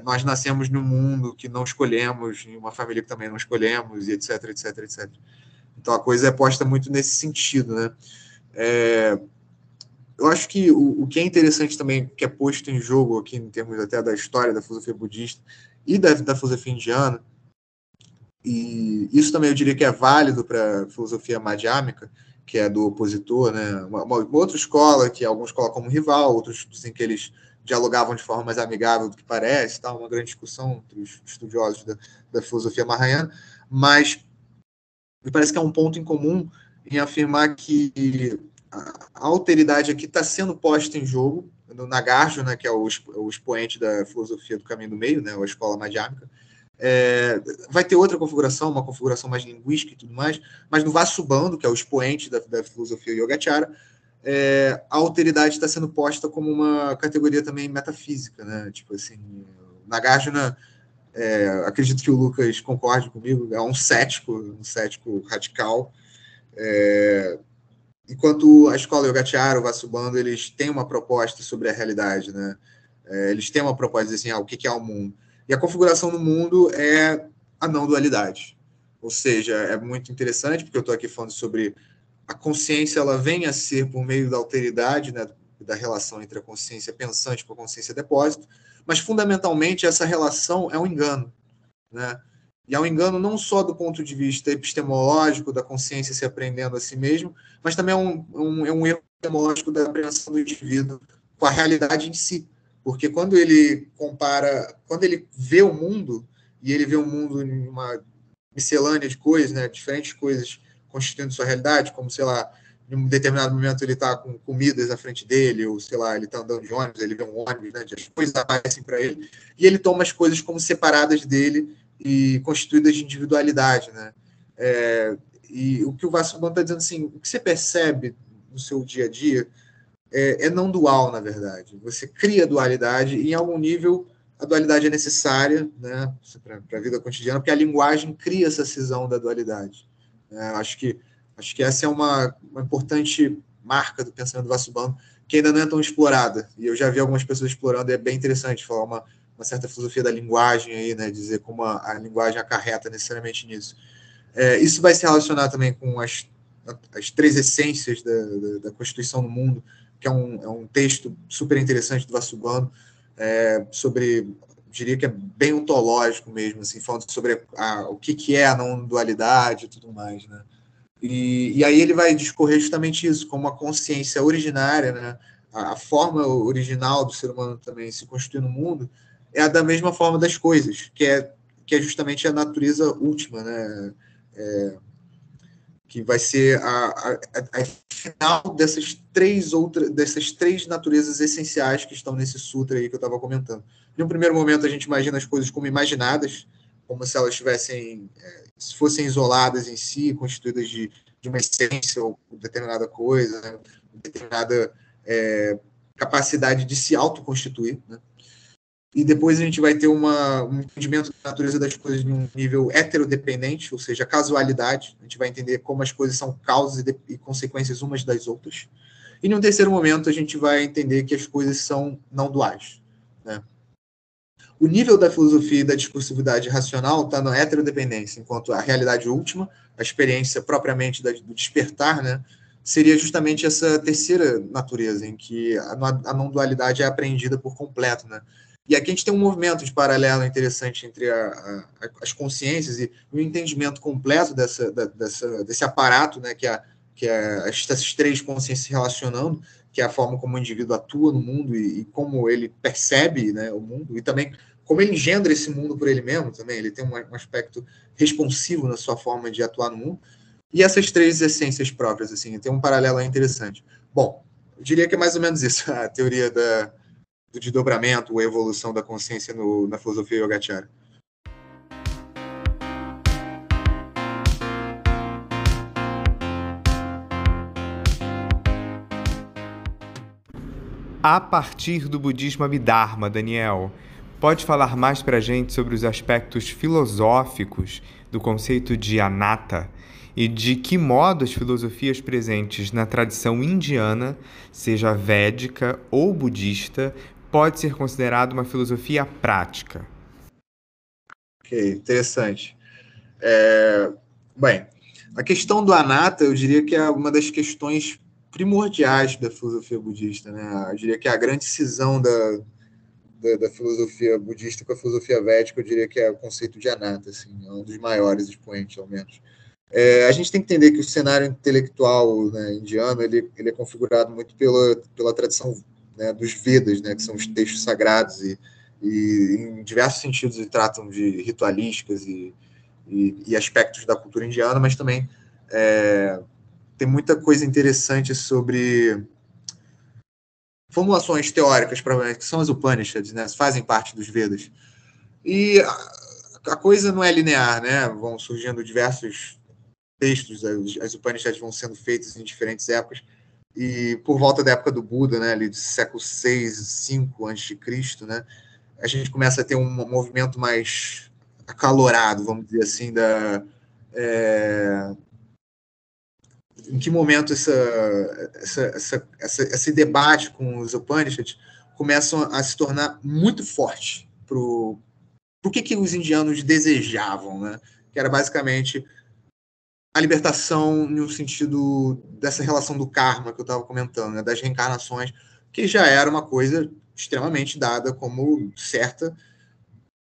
nós nascemos num mundo que não escolhemos, em uma família que também não escolhemos, e etc, etc, etc. Então a coisa é posta muito nesse sentido, né? É, eu acho que o, o, que é interessante também, que é posto em jogo aqui, em termos até da história da filosofia budista e da, da filosofia indiana, e isso também eu diria que é válido para a filosofia madhyamika, que é do opositor, né? Uma, uma, outra escola que alguns colocam como rival, outros dizem que eles dialogavam de forma mais amigável do que parece, tá? uma grande discussão entre os estudiosos da, da filosofia mahayana, mas me parece que é um ponto em comum em afirmar que a alteridade aqui está sendo posta em jogo no Nagarjo, né, que é o, expoente da filosofia do caminho do meio, né, a escola madhyamika. É, vai ter outra configuração, uma configuração mais linguística e tudo mais, mas no Vasubandhu, que é o expoente da, da filosofia Yogacara, é, a alteridade está sendo posta como uma categoria também metafísica, né? Tipo assim, Nagarjuna, é, acredito que o Lucas concorde comigo, é um cético, um cético radical, é, enquanto a escola Yogacara, o Vasubandhu, eles têm uma proposta sobre a realidade, né? É, eles têm uma proposta assim, ah, o que é o mundo. E a configuração do mundo é a não dualidade. Ou seja, é muito interessante, porque eu estou aqui falando sobre a consciência, ela vem a ser por meio da alteridade, né, da relação entre a consciência pensante com a consciência depósito, mas fundamentalmente essa relação é um engano, né? E é um engano não só do ponto de vista epistemológico, da consciência se aprendendo a si mesmo, mas também é um, um, é um erro epistemológico da apreensão do indivíduo com a realidade em si. Porque quando ele compara, quando ele vê o mundo, e ele vê o mundo em uma miscelânea de coisas, né, diferentes coisas constituindo sua realidade, como, sei lá, em um determinado momento ele está com comidas à frente dele, ou sei lá, ele está andando de ônibus, ele vê um ônibus, né, as coisas aparecem para ele, e ele toma as coisas como separadas dele e constituídas de individualidade. Né? É, e o que o Vasco está dizendo assim, o que você percebe no seu dia a dia é, é não dual, na verdade. Você cria dualidade e, em algum nível, a dualidade é necessária né, para a vida cotidiana, porque a linguagem cria essa cisão da dualidade. É, acho que Acho que essa é uma, uma importante marca do pensamento do Vassubano, que ainda não é tão explorada. E eu já vi algumas pessoas explorando, e é bem interessante falar uma, uma certa filosofia da linguagem aí, né? Dizer como a, a linguagem acarreta necessariamente nisso. É, isso vai se relacionar também com as, as três essências da, da, da Constituição do Mundo, que é um, é um texto super interessante do Vassubano, é, sobre, diria que é bem ontológico mesmo, assim, falando sobre a, o que, que é a não dualidade e tudo mais, né? E, e aí ele vai discorrer justamente isso, como a consciência originária, né, a, a, forma original do ser humano também se constituir no mundo, é a da mesma forma das coisas, que é, que é justamente a natureza última, né, é, que vai ser a, a, a, final dessas três outras dessas três naturezas essenciais que estão nesse sutra aí que eu estava comentando. Em um primeiro momento a gente imagina as coisas como imaginadas, como se elas estivessem, é, se fossem isoladas em si, constituídas de, de uma essência ou determinada coisa, determinada é, capacidade de se autoconstituir. Né? E depois a gente vai ter uma, um entendimento da natureza das coisas em um nível heterodependente, ou seja, casualidade. A gente vai entender como as coisas são causas e, de, e consequências umas das outras. E num terceiro momento, a gente vai entender que as coisas são não duais. Né? O nível da filosofia e da discursividade racional está na heterodependência, enquanto a realidade última, a experiência propriamente do despertar, né, seria justamente essa terceira natureza, em que a não dualidade é apreendida por completo. Né? E aqui a gente tem um movimento de paralelo interessante entre a, a, as consciências e o entendimento completo dessa, da, dessa, desse aparato, né, que, é, que é essas três consciências se relacionando, que é a forma como o indivíduo atua no mundo e, e, como ele percebe né, o mundo, e também como ele engendra esse mundo por ele mesmo também, ele tem um, um aspecto responsivo na sua forma de atuar no mundo, e essas três essências próprias, assim, tem um paralelo interessante. Bom, eu diria que é mais ou menos isso, (laughs) a teoria da, do desdobramento, a evolução da consciência no, na filosofia Yogacara. a partir do budismo Abhidharma, Daniel. Pode falar mais para a gente sobre os aspectos filosóficos do conceito de anatta e de que modo as filosofias presentes na tradição indiana, seja védica ou budista, pode ser considerado uma filosofia prática? Ok, interessante. É, bem, a questão do anatta, eu diria que é uma das questões primordiais da filosofia budista, né? Eu diria que é a grande cisão da, da, da, filosofia budista com a filosofia védica, eu diria que é o conceito de anatta, assim, é um dos maiores expoentes, ao menos. É, a gente tem que entender que o cenário intelectual né, indiano ele, ele é configurado muito pela, pela tradição né, dos Vedas, né, que são os textos sagrados e, e em diversos sentidos tratam de ritualísticas e, e, e aspectos da cultura indiana, mas também é, tem muita coisa interessante sobre formulações teóricas, que são as Upanishads, né? Fazem parte dos Vedas. E a, a coisa não é linear, né? Vão surgindo diversos textos, as, as Upanishads vão sendo feitas em diferentes épocas. E por volta da época do Buda, né, ali do século 6, 5 a.C., né, a gente começa a ter um movimento mais acalorado, vamos dizer assim, da, é, em que momento essa, essa, essa, essa, esse debate com os Upanishads começam a se tornar muito forte para o que, que os indianos desejavam, né? que era basicamente a libertação no sentido dessa relação do karma que eu estava comentando, né? das reencarnações, que já era uma coisa extremamente dada como certa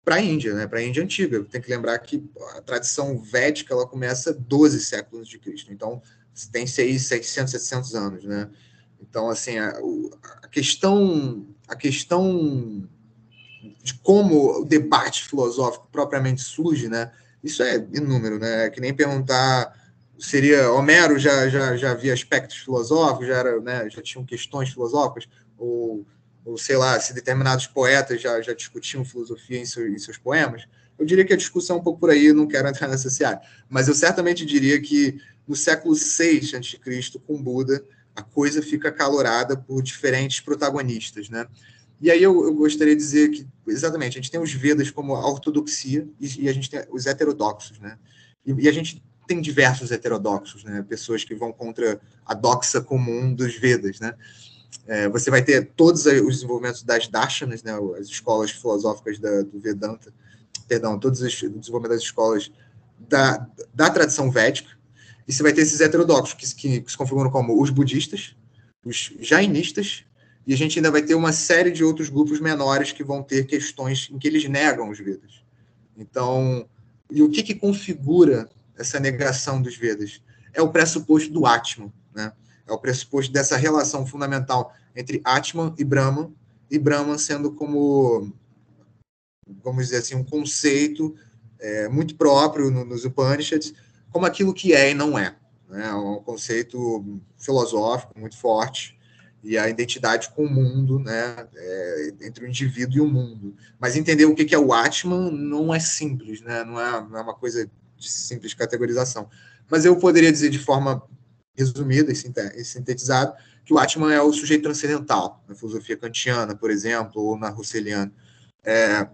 para a Índia, né? para a Índia antiga. Tem que lembrar que a tradição védica ela começa 12 séculos de Cristo. Então, tem 600, 700 anos, né? Então, assim, a, a questão a questão de como o debate filosófico propriamente surge, né? Isso é inúmero, né? É que nem perguntar seria Homero já, já, já havia aspectos filosóficos, já era, né, já tinham questões filosóficas, ou, ou sei lá, se determinados poetas já, já discutiam filosofia em, seu, em seus poemas. Eu diria que a discussão é um pouco por aí, não quero entrar nessa seara. Mas eu certamente diria que no século VI a.C., com Buda, a coisa fica calorada por diferentes protagonistas, né? E aí eu, eu, gostaria de dizer que, exatamente, a gente tem os Vedas como a ortodoxia e, e a gente tem os heterodoxos, né? E, e, a gente tem diversos heterodoxos, né? Pessoas que vão contra a doxa comum dos Vedas, né? É, você vai ter todos os desenvolvimentos das darshanas, né? As escolas filosóficas da, do Vedanta, perdão, todos os desenvolvimentos das escolas da, da tradição védica, e você vai ter esses heterodoxos que, que, que se configuram como os budistas, os jainistas e a gente ainda vai ter uma série de outros grupos menores que vão ter questões em que eles negam os Vedas. Então, e o que, que configura essa negação dos Vedas? É o pressuposto do Atman, né? É o pressuposto dessa relação fundamental entre Atman e Brahman, e Brahman sendo como, vamos dizer assim, um conceito é, muito próprio no, nos Upanishads, como aquilo que é e não é. Né? É um conceito filosófico muito forte, e a identidade com o mundo, né, é, entre o indivíduo e o mundo. Mas entender o que é o Atman não é simples, né, não, é, não é uma coisa de simples categorização. Mas eu poderia dizer de forma resumida e sintetizada que o Atman é o sujeito transcendental, na filosofia kantiana, por exemplo, ou na russeliana. É,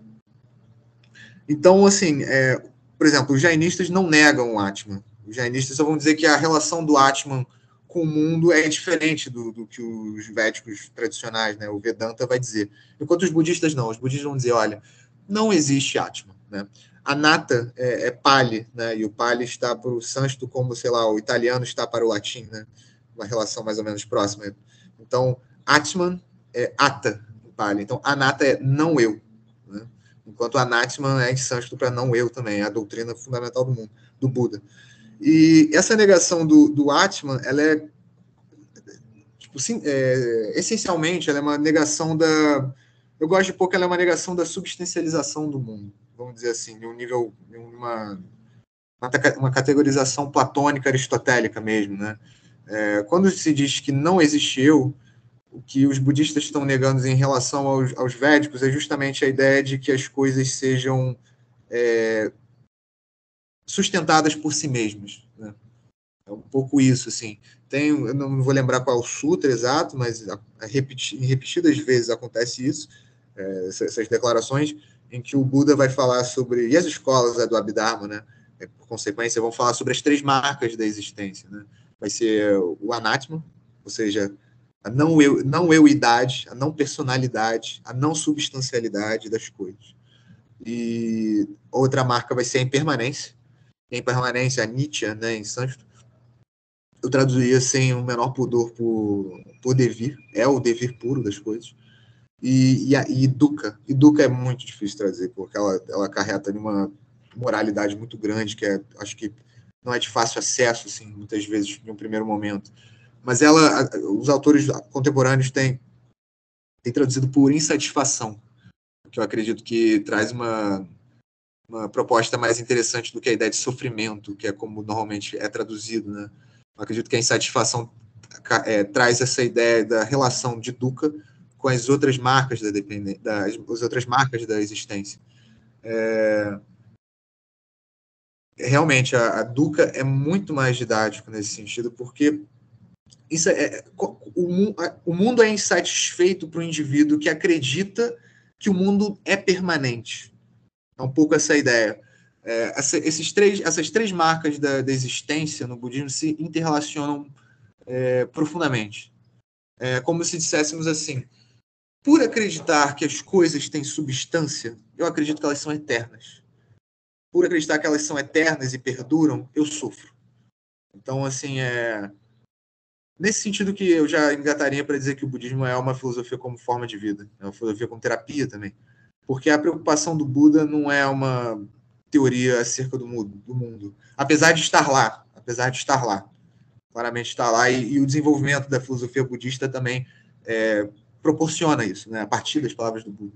então, assim, é, por exemplo, os jainistas não negam o Atman. Os jainistas só vão dizer que a relação do Atman com o mundo é diferente do, do, que os védicos tradicionais, né, o Vedanta vai dizer. Enquanto os budistas não, os budistas vão dizer, olha, não existe Atman, né? Anatta é, é Pali, né? E o Pali está para o sânscrito como, sei lá, o italiano está para o latim, né? Uma relação mais ou menos próxima. Então, Atman é Atta em Pali. Então, Anatta é não eu, né? Enquanto Anatman é em sânscrito para não eu também, é a doutrina fundamental do mundo, do Buda. E essa negação do, do Atman, ela é, tipo, sim, é, essencialmente, ela é uma negação da. Eu gosto de pouco, ela é uma negação da substancialização do mundo, vamos dizer assim, de um nível, uma, uma categorização platônica aristotélica mesmo, né? É, quando se diz que não existe eu, o que os budistas estão negando em relação aos, aos védicos é justamente a ideia de que as coisas sejam é, sustentadas por si mesmas. Né? É um pouco isso, assim. Tem, eu não vou lembrar qual é sutra exato, mas a, a repeti, repetidas vezes acontece isso, é, essas declarações, em que o Buda vai falar sobre, e as escolas é, do Abhidharma, né, é, por consequência, vão falar sobre as três marcas da existência. Né? Vai ser o anatma, ou seja, a não, eu, não euidade, a não personalidade, a não substancialidade das coisas. E outra marca vai ser a impermanência, em permanência Nietzsche, né, em sânscrito, eu traduziria sem o menor pudor por, por devir, é o devir puro das coisas. E, e, a, e Duca, e Duca é muito difícil trazer, porque ela, ela carreta uma moralidade muito grande, que é, acho que não é de fácil acesso, assim, muitas vezes, em um primeiro momento. Mas ela, os autores contemporâneos têm, têm traduzido por insatisfação, que eu acredito que traz uma, uma proposta mais interessante do que a ideia de sofrimento, que é como normalmente é traduzido, né? Eu acredito que a insatisfação é, traz essa ideia da relação de Duca com as outras marcas da das as outras marcas da existência. É, realmente a, a, Duca é muito mais didático nesse sentido, porque isso é, o, o mundo é insatisfeito para o indivíduo que acredita que o mundo é permanente. É um pouco essa ideia. É, essa, esses três, essas três marcas da, da, existência no budismo se interrelacionam é, profundamente. É como se disséssemos assim: por acreditar que as coisas têm substância, eu acredito que elas são eternas. Por acreditar que elas são eternas e perduram, eu sofro. Então, assim, é nesse sentido que eu já engataria para dizer que o budismo é uma filosofia como forma de vida, é uma filosofia como terapia também porque a preocupação do Buda não é uma teoria acerca do mundo, do mundo, apesar de estar lá, apesar de estar lá. claramente está lá, e, e, o desenvolvimento da filosofia budista também é, proporciona isso, né, a partir das palavras do Buda.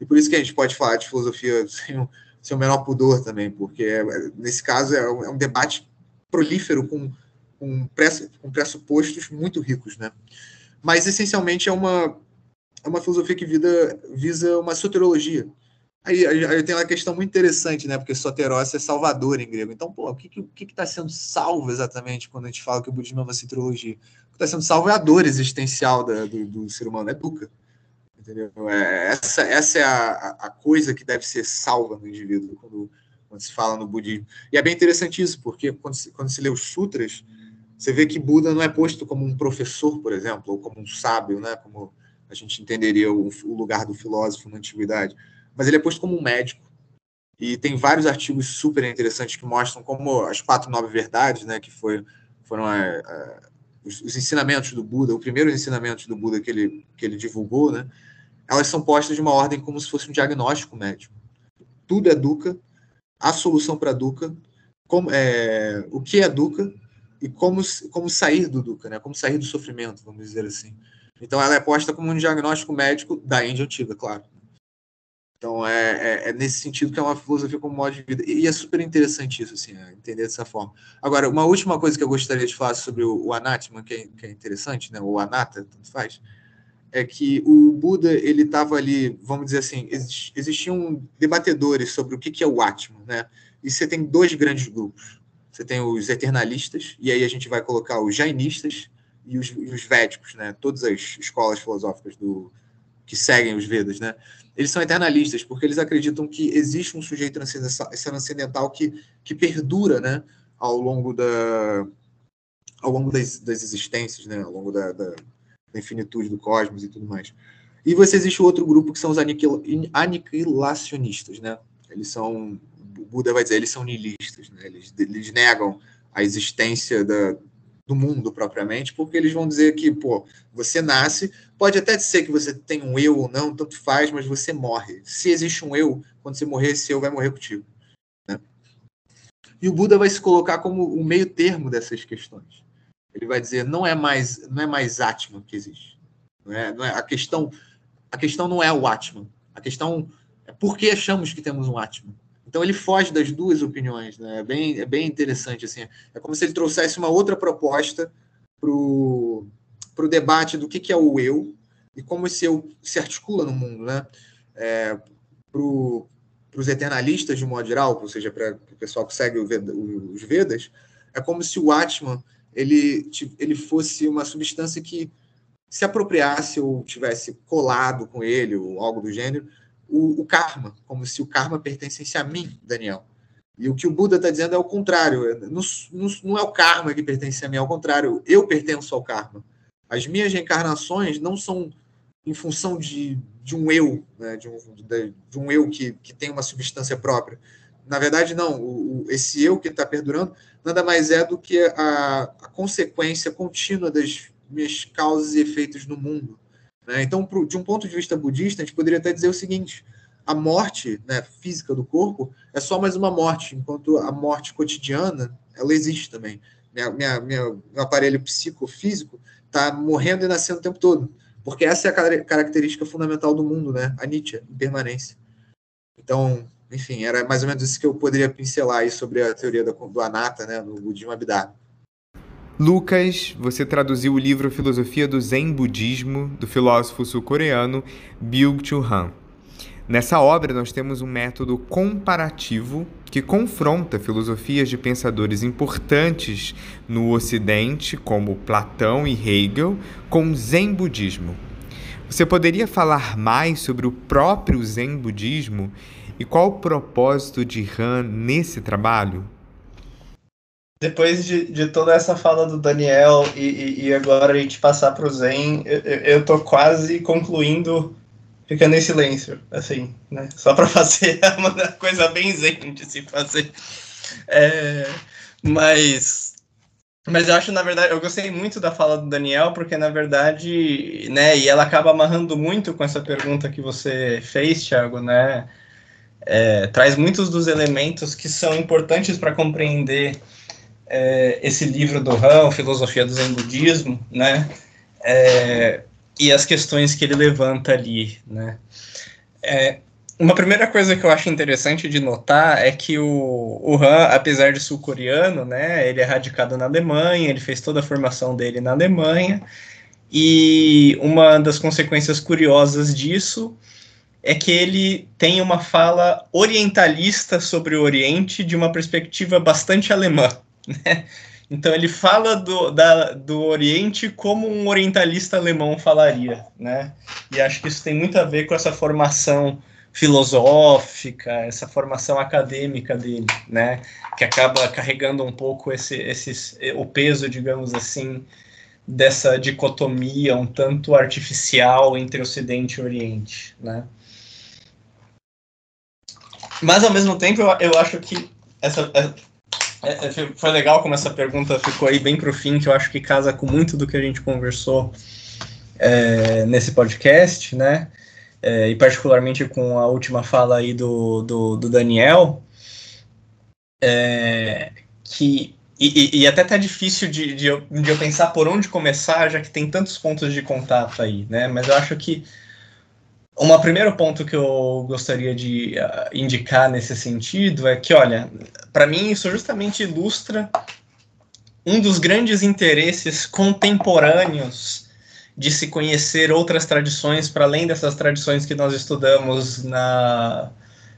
E por isso que a gente pode falar de filosofia sem o, sem o menor pudor também, porque é, nesse caso é um, é um debate prolífero com, com, com pressupostos muito ricos, né? Mas essencialmente é uma, é uma filosofia que vida, visa uma soteriologia, Aí, aí, tem uma questão muito interessante, né? Porque soteros é salvador em grego. Então, pô, o que está que, que tá sendo salvo exatamente quando a gente fala que o budismo é uma soteriologia? O que está sendo salvo é a dor existencial da, do, do, ser humano, é dukkha. Entendeu? É, essa, essa é a, a coisa que deve ser salva no indivíduo quando, quando se fala no budismo. E é bem interessante isso, porque quando se, quando se lê os sutras, você vê que Buda não é posto como um professor, por exemplo, ou como um sábio, né? Como a gente entenderia o, o lugar do filósofo na antiguidade mas ele é posto como um médico. E tem vários artigos super interessantes que mostram como as quatro nove verdades, né, que foi, foram a, a, os, os, ensinamentos do Buda, o primeiro ensinamento do Buda que ele, que ele divulgou, né, elas são postas de uma ordem como se fosse um diagnóstico médico. Tudo é Dukkha, a solução para Dukkha, como, é, o que é Dukkha e como, como sair do Dukkha, né, como sair do sofrimento, vamos dizer assim. Então ela é posta como um diagnóstico médico da Índia antiga, claro. Então, é, é, é, nesse sentido que é uma filosofia como modo de vida. E é super interessante isso, assim, é, entender dessa forma. Agora, uma última coisa que eu gostaria de falar sobre o, o que é, que é interessante, né, o Anatta, tanto faz, é que o Buda, ele estava ali, vamos dizer assim, existiam debatedores sobre o que, que é o Atman, né? E você tem dois grandes grupos. Você tem os eternalistas, e aí a gente vai colocar os jainistas e os, e os védicos, né? Todas as escolas filosóficas do, que seguem os Vedas, né? eles são eternalistas, porque eles acreditam que existe um sujeito transcendental que, que perdura né, ao longo, da, ao longo das, das existências, né, ao longo da, da, da, infinitude do cosmos e tudo mais. E você existe outro grupo que são os aniquil, aniquilacionistas. Né? Eles são, o Buda vai dizer, eles são nihilistas, né? eles, eles negam a existência da, do mundo propriamente, porque eles vão dizer que, pô, você nasce, pode até ser que você tem um eu ou não, tanto faz, mas você morre. Se existe um eu, quando você morrer, esse eu vai morrer contigo. Né? E o Buda vai se colocar como o meio termo dessas questões. Ele vai dizer, não é mais, não é mais Atman que existe. Não é, não é, a questão, a questão não é o Atman. A questão é por que achamos que temos um Atman. Então ele foge das duas opiniões, né? É bem, é bem interessante assim. É como se ele trouxesse uma outra proposta para o debate do que, que é o eu e como esse eu se articula no mundo, né? É, para os eternalistas de um modo geral, ou seja, para o pessoal que segue Veda, os Vedas, é como se o Atman ele, ele fosse uma substância que se apropriasse ou tivesse colado com ele ou algo do gênero o, o karma, como se o karma pertencesse a mim, Daniel. E o que o Buda está dizendo é o contrário. Não, não, não, é o karma que pertence a mim, é o contrário. Eu pertenço ao karma. As minhas reencarnações não são em função de, de um eu, né? de, um, de, de, um eu que, que tem uma substância própria. Na verdade, não. O, o, esse eu que está perdurando nada mais é do que a, a consequência contínua das minhas causas e efeitos no mundo. Né? Então, pro, de um ponto de vista budista, a gente poderia até dizer o seguinte: a morte né, física do corpo é só mais uma morte, enquanto a morte cotidiana ela existe também. Minha, minha, minha meu aparelho psicofísico está morrendo e nascendo o tempo todo, porque essa é a característica fundamental do mundo, né? A Nietzsche, impermanência. Então, enfim, era mais ou menos isso que eu poderia pincelar aí sobre a teoria do, Anatta, né, no budismo Abhidharma. Lucas, você traduziu o livro Filosofia do Zen Budismo, do filósofo sul-coreano Byung-Chul Han. Nessa obra, nós temos um método comparativo que confronta filosofias de pensadores importantes no Ocidente, como Platão e Hegel, com o Zen Budismo. Você poderia falar mais sobre o próprio Zen Budismo e qual o propósito de Han nesse trabalho? Depois de, de toda essa fala do Daniel e, e, e agora a gente passar para o Zen, eu, eu tô quase concluindo ficando em silêncio, assim, né? Só para (laughs) fazer uma coisa bem zen de se fazer. É, mas, mas eu acho, na verdade, eu gostei muito da fala do Daniel, porque, na verdade, né, e ela acaba amarrando muito com essa pergunta que você fez, Thiago, né? É, traz muitos dos elementos que são importantes para compreender é, esse livro do Han, Filosofia do Zen Budismo, né? É, e as questões que ele levanta ali, né? É, uma primeira coisa que eu acho interessante de notar é que o, o Han, apesar de sul-coreano, né, ele é radicado na Alemanha, ele fez toda a formação dele na Alemanha, e uma das consequências curiosas disso é que ele tem uma fala orientalista sobre o Oriente de uma perspectiva bastante alemã. Né? Então ele fala do, da, do Oriente como um orientalista alemão falaria, né? E acho que isso tem muito a ver com essa formação filosófica, essa formação acadêmica dele, né? Que acaba carregando um pouco esse, esse, o peso, digamos assim, dessa dicotomia um tanto artificial entre Ocidente e Oriente, né? Mas ao mesmo tempo eu, eu acho que essa, é, é, foi legal como essa pergunta ficou aí bem para o fim, que eu acho que casa com muito do que a gente conversou é, nesse podcast, né? É, e particularmente com a última fala aí do, do, do Daniel, é, que e, e, até tá difícil de, de, eu, de eu pensar por onde começar, já que tem tantos pontos de contato aí, né? Mas eu acho que um primeiro ponto que eu gostaria de uh, indicar nesse sentido é que, olha, para mim isso justamente ilustra um dos grandes interesses contemporâneos de se conhecer outras tradições para além dessas tradições que nós estudamos na,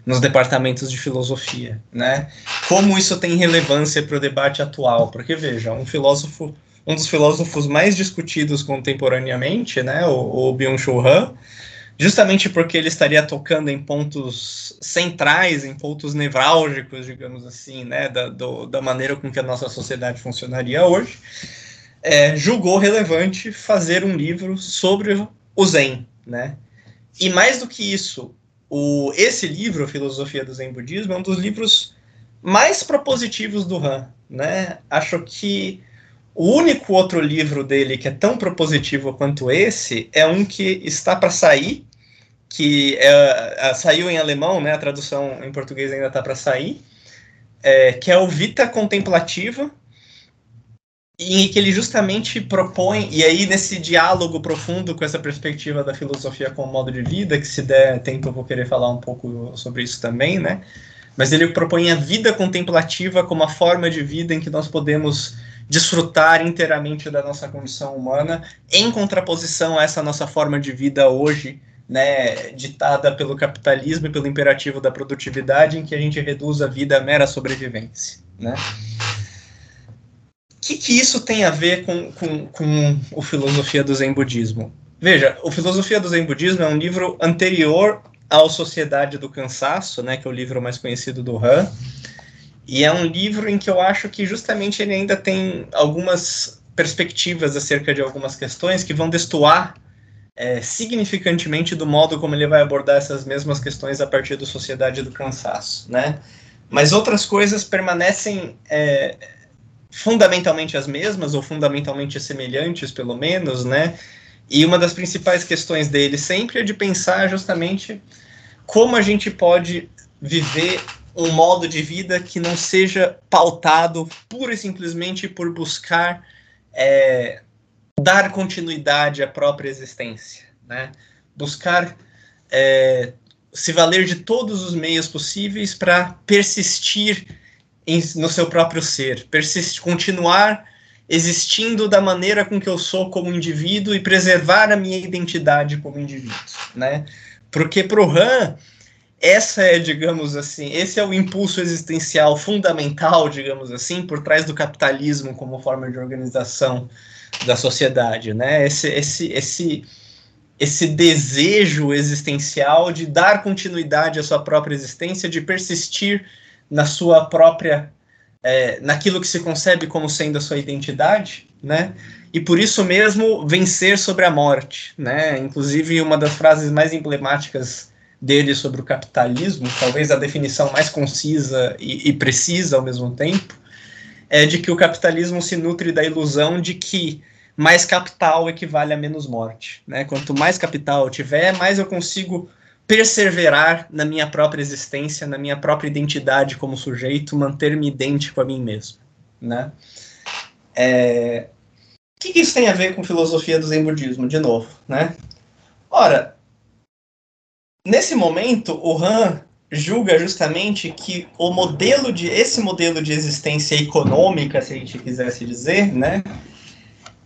nos departamentos de filosofia, né? Como isso tem relevância para o debate atual? Porque veja, um filósofo, um dos filósofos mais discutidos contemporaneamente, né, o, o Byung-Chul Han, justamente porque ele estaria tocando em pontos centrais, em pontos nevrálgicos, digamos assim, né, da, do, da maneira com que a nossa sociedade funcionaria hoje, é, julgou relevante fazer um livro sobre o Zen, né? E mais do que isso, o, esse livro, Filosofia do Zen Budismo, é um dos livros mais propositivos do Han, né? Acho que o único outro livro dele que é tão propositivo quanto esse é um que está para sair que é, saiu em alemão, né? A tradução em português ainda está para sair, é, que é o Vita Contemplativa, em que ele justamente propõe, e aí nesse diálogo profundo com essa perspectiva da filosofia como modo de vida, que se der tempo eu vou querer falar um pouco sobre isso também, né? Mas ele propõe a vida contemplativa como a forma de vida em que nós podemos desfrutar inteiramente da nossa condição humana, em contraposição a essa nossa forma de vida hoje, né, ditada pelo capitalismo e pelo imperativo da produtividade, em que a gente reduz a vida à mera sobrevivência. Né? O que, que isso tem a ver com, com, com o Filosofia do Zen Budismo? Veja, o Filosofia do Zen Budismo é um livro anterior ao Sociedade do Cansaço, né, que é o livro mais conhecido do Han, e é um livro em que eu acho que justamente ele ainda tem algumas perspectivas acerca de algumas questões que vão destoar é, significantemente do modo como ele vai abordar essas mesmas questões a partir da sociedade do cansaço, né? Mas outras coisas permanecem é, fundamentalmente as mesmas ou fundamentalmente semelhantes, pelo menos, né? E uma das principais questões dele sempre é de pensar justamente como a gente pode viver um modo de vida que não seja pautado pura e simplesmente por buscar é, dar continuidade à própria existência, né? buscar é, se valer de todos os meios possíveis para persistir em, no seu próprio ser, persistir, continuar existindo da maneira com que eu sou como indivíduo e preservar a minha identidade como indivíduo, né? Porque para o Han, essa é, digamos assim, esse é o impulso existencial fundamental, digamos assim, por trás do capitalismo como forma de organização da sociedade, né? Esse, esse, esse, esse desejo existencial de dar continuidade à sua própria existência, de persistir na sua própria, é, naquilo que se concebe como sendo a sua identidade, né? E por isso mesmo vencer sobre a morte, né? Inclusive uma das frases mais emblemáticas dele sobre o capitalismo, talvez a definição mais concisa e, e precisa ao mesmo tempo, é de que o capitalismo se nutre da ilusão de que mais capital equivale a menos morte. Né? Quanto mais capital eu tiver, mais eu consigo perseverar na minha própria existência, na minha própria identidade como sujeito, manter-me idêntico a mim mesmo. né? É... O que, isso tem a ver com filosofia do Zen budismo, de novo, né? Ora, nesse momento, o Han julga justamente que o modelo de esse modelo de existência econômica, se a gente quisesse dizer, né,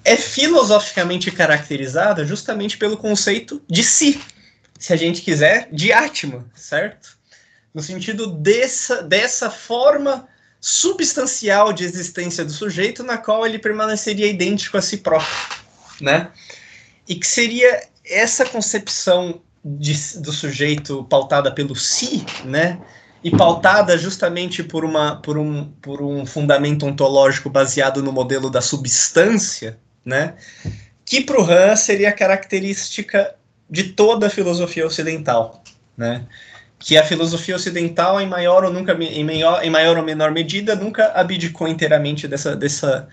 é filosoficamente caracterizada justamente pelo conceito de si, se a gente quiser, de Atma, certo? No sentido dessa, dessa forma substancial de existência do sujeito na qual ele permaneceria idêntico a si próprio, né? E que seria essa concepção de, do sujeito pautada pelo si, né? E pautada justamente por, uma, por, um, por um fundamento ontológico baseado no modelo da substância, né? Que para o Han seria característica de toda a filosofia ocidental, né? Que a filosofia ocidental, em maior ou nunca, em maior, em maior ou menor medida, nunca abdicou inteiramente dessa, dessa,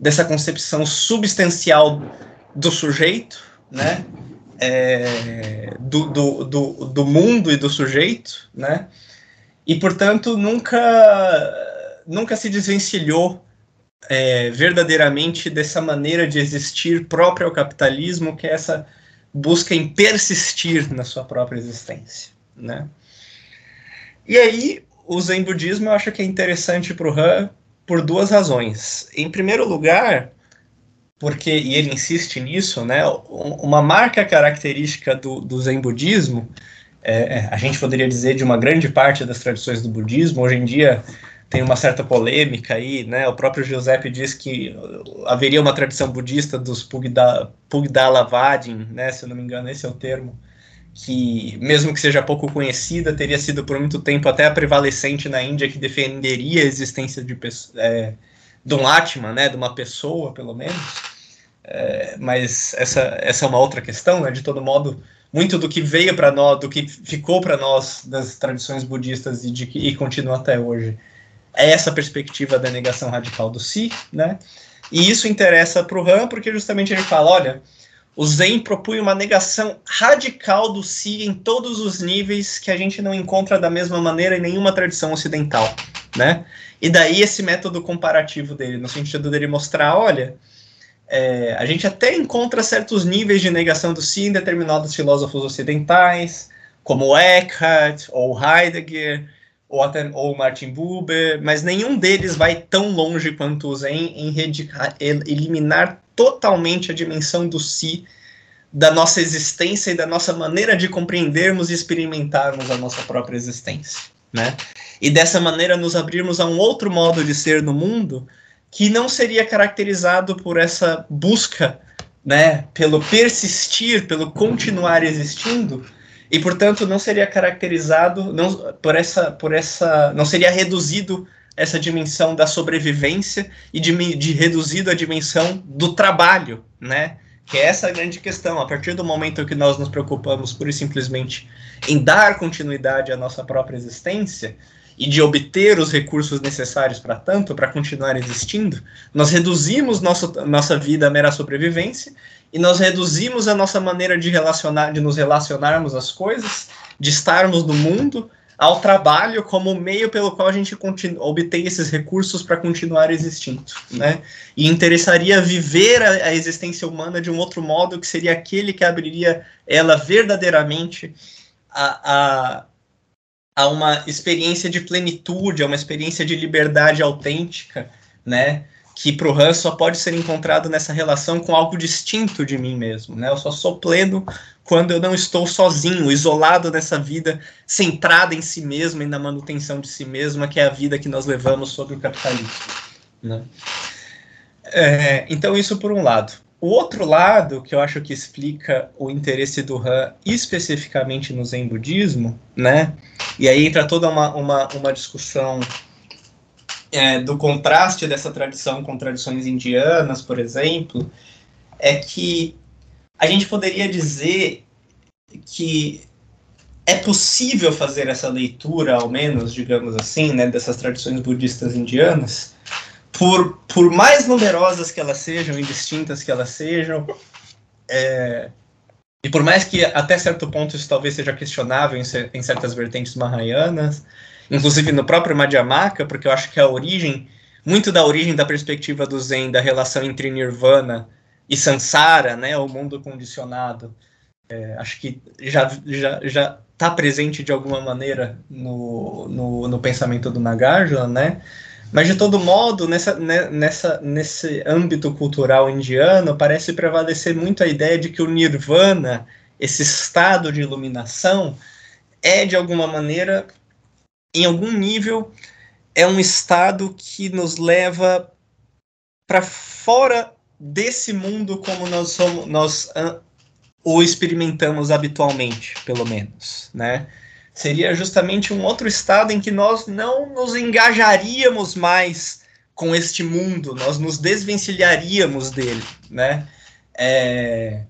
dessa concepção substancial do sujeito, né? É, do, do, do, do, mundo e do sujeito, né? E, portanto, nunca, nunca se desvencilhou é, verdadeiramente dessa maneira de existir própria ao capitalismo, que é essa busca em persistir na sua própria existência, né? E aí, o Zen Budismo eu acho que é interessante para o Han por duas razões. Em primeiro lugar, porque, e ele insiste nisso, né, uma marca característica do, do Zen budismo, é, é, a gente poderia dizer de uma grande parte das tradições do budismo, hoje em dia tem uma certa polêmica aí, né, o próprio Giuseppe diz que haveria uma tradição budista dos Pugda, Pugdalavadin, né, se eu não me engano esse é o termo, que mesmo que seja pouco conhecida, teria sido por muito tempo até a prevalecente na Índia que defenderia a existência de é, de um Atman, né, de uma pessoa, pelo menos. É, mas essa, essa é uma outra questão, né? De todo modo, muito do que veio para nós, do que ficou para nós das tradições budistas e, de, e continua até hoje, é essa perspectiva da negação radical do si, né? E isso interessa para o Han, porque justamente ele fala, olha, o Zen propõe uma negação radical do si em todos os níveis que a gente não encontra da mesma maneira em nenhuma tradição ocidental, né? E daí esse método comparativo dele, no sentido dele mostrar, olha, é, a gente até encontra certos níveis de negação do si em determinados filósofos ocidentais, como Eckhart, ou Heidegger, ou até ou Martin Buber, mas nenhum deles vai tão longe quanto o Zen em eliminar totalmente a dimensão do si da nossa existência e da nossa maneira de compreendermos e experimentarmos a nossa própria existência, né? e dessa maneira nos abrirmos a um outro modo de ser no mundo que não seria caracterizado por essa busca, né, pelo persistir, pelo continuar existindo, e portanto não seria caracterizado não, por essa por essa não seria reduzido essa dimensão da sobrevivência e de, de reduzido a dimensão do trabalho, né? Que é essa a grande questão. A partir do momento que nós nos preocupamos pura e simplesmente em dar continuidade à nossa própria existência, e de obter os recursos necessários para tanto, para continuar existindo, nós reduzimos nosso, nossa vida à mera sobrevivência e nós reduzimos a nossa maneira de relacionar, de nos relacionarmos às coisas, de estarmos no mundo, ao trabalho como meio pelo qual a gente obtém esses recursos para continuar existindo, né? E interessaria viver a, a existência humana de um outro modo que seria aquele que abriria ela verdadeiramente a, a a uma experiência de plenitude, a uma experiência de liberdade autêntica, né? Que para o Han só pode ser encontrado nessa relação com algo distinto de mim mesmo, né? Eu só sou pleno quando eu não estou sozinho, isolado nessa vida, centrada em si mesmo e na manutenção de si mesma, que é a vida que nós levamos sobre o capitalismo, né? É, então isso por um lado. O outro lado, que eu acho que explica o interesse do Han especificamente no Zen budismo, né? E aí entra toda uma, uma, uma discussão é, do contraste dessa tradição com tradições indianas, por exemplo, é que a gente poderia dizer que é possível fazer essa leitura, ao menos, digamos assim, né, dessas tradições budistas indianas, por, por mais numerosas que elas sejam e distintas que elas sejam, é, e por mais que até certo ponto isso talvez seja questionável em, em certas vertentes mahayanas, inclusive no próprio Madhyamaka, porque eu acho que a origem muito da origem da perspectiva do Zen, da relação entre Nirvana e Sansara, né, o mundo condicionado, é, acho que já já já está presente de alguma maneira no, no, no, pensamento do Nagarjuna, né? Mas de todo modo, nessa, né, nessa, nesse âmbito cultural indiano, parece prevalecer muito a ideia de que o nirvana, esse estado de iluminação, é de alguma maneira, em algum nível, é um estado que nos leva para fora desse mundo como nós somos, nós o experimentamos habitualmente, pelo menos, né? Seria justamente um outro estado em que nós não nos engajaríamos mais com este mundo, nós nos desvencilharíamos dele, né? É...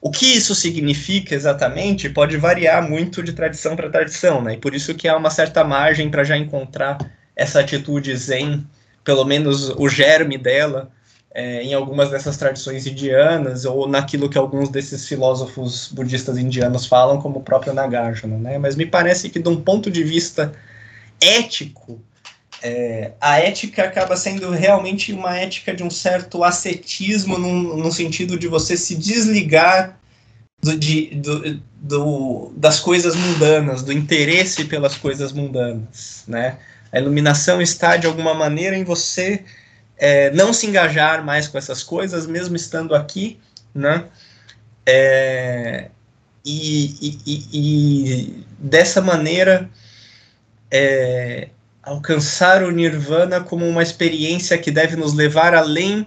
O que isso significa exatamente pode variar muito de tradição para tradição, né? E por isso que há uma certa margem para já encontrar essa atitude zen, pelo menos o germe dela, é, em algumas dessas tradições indianas ou naquilo que alguns desses filósofos budistas indianos falam, como o próprio Nagarjuna, né? Mas me parece que de um ponto de vista ético, é, a ética acaba sendo realmente uma ética de um certo ascetismo no, no sentido de você se desligar do, de, do, do, das coisas mundanas, do interesse pelas coisas mundanas, né? A iluminação está de alguma maneira em você é, não se engajar mais com essas coisas, mesmo estando aqui, né? É, e, e, e, dessa maneira é, alcançar o nirvana como uma experiência que deve nos levar além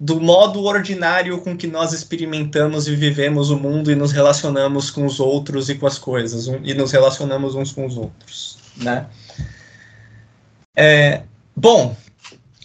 do modo ordinário com que nós experimentamos e vivemos o mundo e nos relacionamos com os outros e com as coisas um, e nos relacionamos uns com os outros, né? É, bom,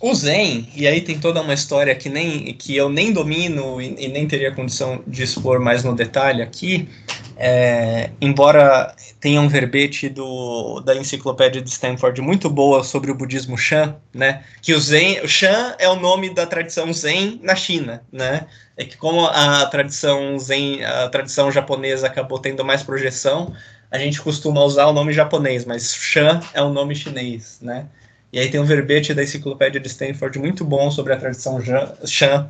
o Zen, e aí tem toda uma história que, nem, que eu nem domino e, e nem teria condição de expor mais no detalhe aqui, é, embora tenha um verbete do, da enciclopédia de Stanford muito boa sobre o budismo Shan, né, que o Zen, o Shan é o nome da tradição Zen na China, né, é que como a tradição Zen, a tradição japonesa acabou tendo mais projeção, a gente costuma usar o nome japonês, mas Shan é o nome chinês, né, e aí tem um verbete da enciclopédia de Stanford muito bom sobre a tradição Shan,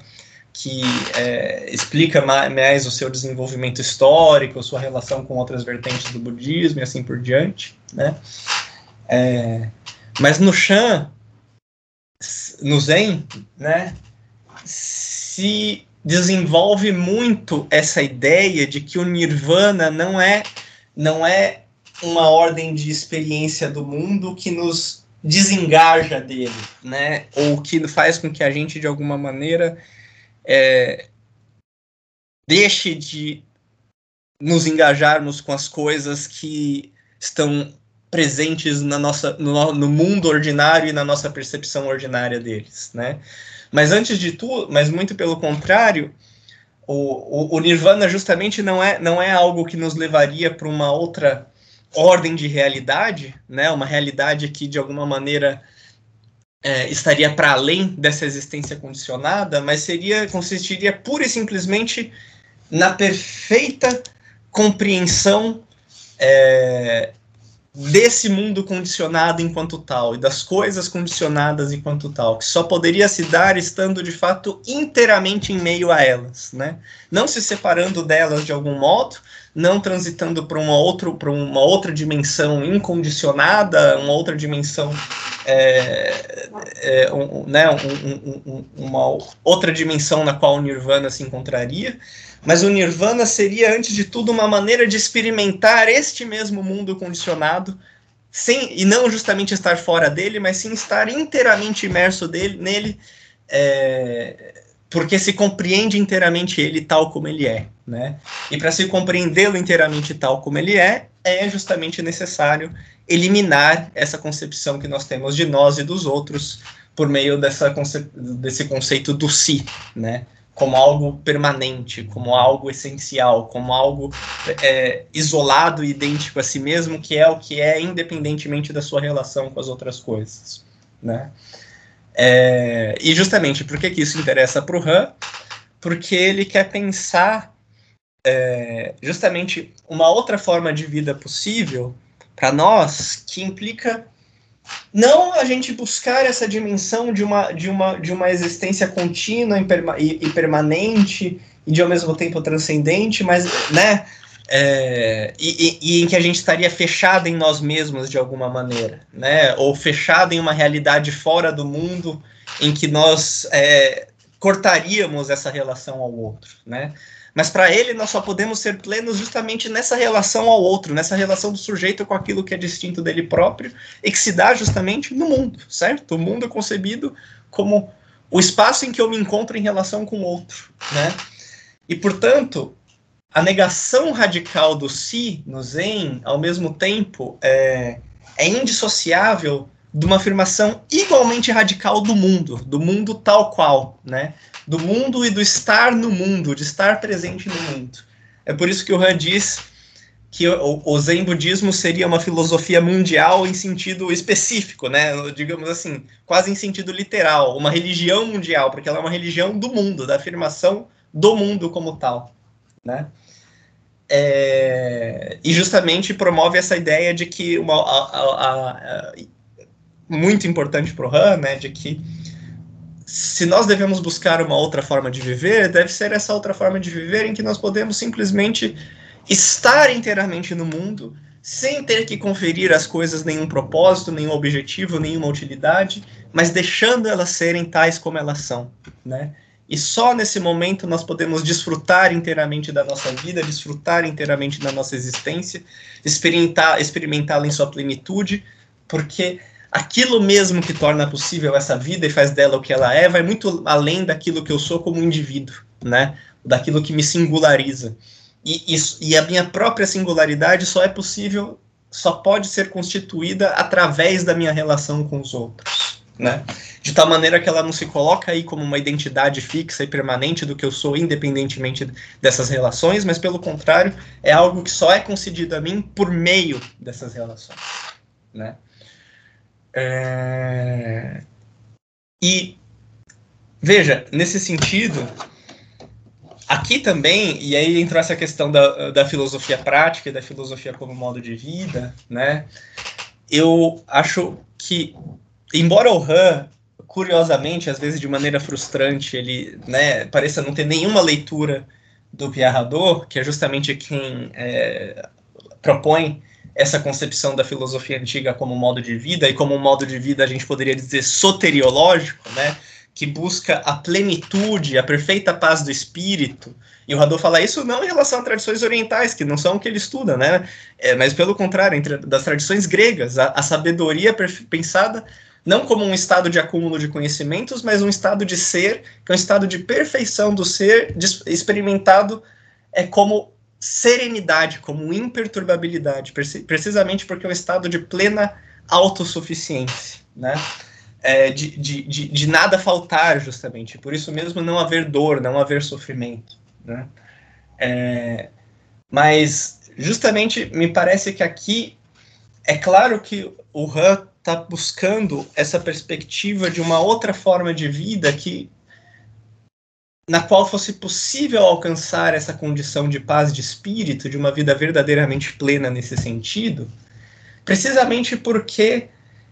que é, explica mais o seu desenvolvimento histórico, sua relação com outras vertentes do budismo e assim por diante, né? É, mas no Shan, no Zen, né, se desenvolve muito essa ideia de que o Nirvana não é não é uma ordem de experiência do mundo que nos desengaja dele, né? Ou que faz com que a gente, de alguma maneira, é, deixe de nos engajarmos com as coisas que estão presentes na nossa, no, no, mundo ordinário e na nossa percepção ordinária deles, né? Mas antes de tudo, mas muito pelo contrário, o, o, o Nirvana justamente não é, não é algo que nos levaria para uma outra ordem de realidade, né, uma realidade que de alguma maneira é, estaria para além dessa existência condicionada, mas seria consistiria pura e simplesmente na perfeita compreensão é, desse mundo condicionado enquanto tal e das coisas condicionadas enquanto tal, que só poderia se dar estando de fato inteiramente em meio a elas, né? Não se separando delas de algum modo, não transitando para uma, outro, uma outra dimensão incondicionada, uma outra dimensão, é, é, um, né, um, um, uma outra dimensão na qual o Nirvana se encontraria, mas o Nirvana seria, antes de tudo, uma maneira de experimentar este mesmo mundo condicionado, sem, e não justamente estar fora dele, mas sim estar inteiramente imerso dele, nele, é, porque se compreende inteiramente ele tal como ele é, né? E para se compreendê-lo inteiramente tal como ele é, é justamente necessário eliminar essa concepção que nós temos de nós e dos outros por meio dessa conce desse conceito do si, né? Como algo permanente, como algo essencial, como algo é, isolado e idêntico a si mesmo, que é o que é independentemente da sua relação com as outras coisas, né? É, e justamente por que, que isso interessa para o Han? Porque ele quer pensar é, justamente uma outra forma de vida possível para nós que implica não a gente buscar essa dimensão de uma, de uma, de uma existência contínua e, permanente e de ao mesmo tempo transcendente, mas, né, é, e, e, e, em que a gente estaria fechado em nós mesmos de alguma maneira, né, ou fechado em uma realidade fora do mundo em que nós é, cortaríamos essa relação ao outro, né, mas para ele, nós só podemos ser plenos justamente nessa relação ao outro, nessa relação do sujeito com aquilo que é distinto dele próprio e que se dá justamente no mundo, certo? O mundo é concebido como o espaço em que eu me encontro em relação com o outro, né? E, portanto, a negação radical do si no Zen, ao mesmo tempo, é, é indissociável de uma afirmação igualmente radical do mundo, do mundo tal qual, né? do mundo e do estar no mundo, de estar presente no mundo. É por isso que o Han diz que o, o Zen budismo seria uma filosofia mundial em sentido específico, né? Digamos assim, quase em sentido literal, uma religião mundial, porque ela é uma religião do mundo, da afirmação do mundo como tal, né? É, e justamente promove essa ideia de que uma a, a, a, muito importante para o Han, né, de que se nós devemos buscar uma outra forma de viver, deve ser essa outra forma de viver em que nós podemos simplesmente estar inteiramente no mundo, sem ter que conferir às coisas nenhum propósito, nenhum objetivo, nenhuma utilidade, mas deixando elas serem tais como elas são, né? E só nesse momento nós podemos desfrutar inteiramente da nossa vida, desfrutar inteiramente da nossa existência, experimentar, experimentá-la em sua plenitude, porque aquilo mesmo que torna possível essa vida e faz dela o que ela é, vai muito além daquilo que eu sou como indivíduo, né? Daquilo que me singulariza. E, e, e a minha própria singularidade só é possível, só pode ser constituída através da minha relação com os outros, né? De tal maneira que ela não se coloca aí como uma identidade fixa e permanente do que eu sou, independentemente dessas relações, mas pelo contrário, é algo que só é concedido a mim por meio dessas relações, né? É... E veja, nesse sentido, aqui também, e aí entrou essa questão da, da filosofia prática e da filosofia como modo de vida, né? Eu acho que, embora o Han, curiosamente, às vezes de maneira frustrante, ele né, pareça não ter nenhuma leitura do Pierre Hadot, que é justamente quem é, propõe essa concepção da filosofia antiga como modo de vida, e como um modo de vida a gente poderia dizer soteriológico, né? que busca a plenitude, a perfeita paz do espírito. E o Hadot fala isso não em relação a tradições orientais, que não são o que ele estuda, né? É, mas pelo contrário, entre das tradições gregas, a, a sabedoria pensada não como um estado de acúmulo de conhecimentos, mas um estado de ser, que é um estado de perfeição do ser, experimentado é como serenidade, como imperturbabilidade, precisamente porque é um estado de plena autossuficiência, né? É, de, de, de, de, nada faltar, justamente. Por isso mesmo, não haver dor, não haver sofrimento. Né? É, mas, justamente, me parece que aqui é claro que o Han está buscando essa perspectiva de uma outra forma de vida que na qual fosse possível alcançar essa condição de paz de espírito, de uma vida verdadeiramente plena nesse sentido, precisamente porque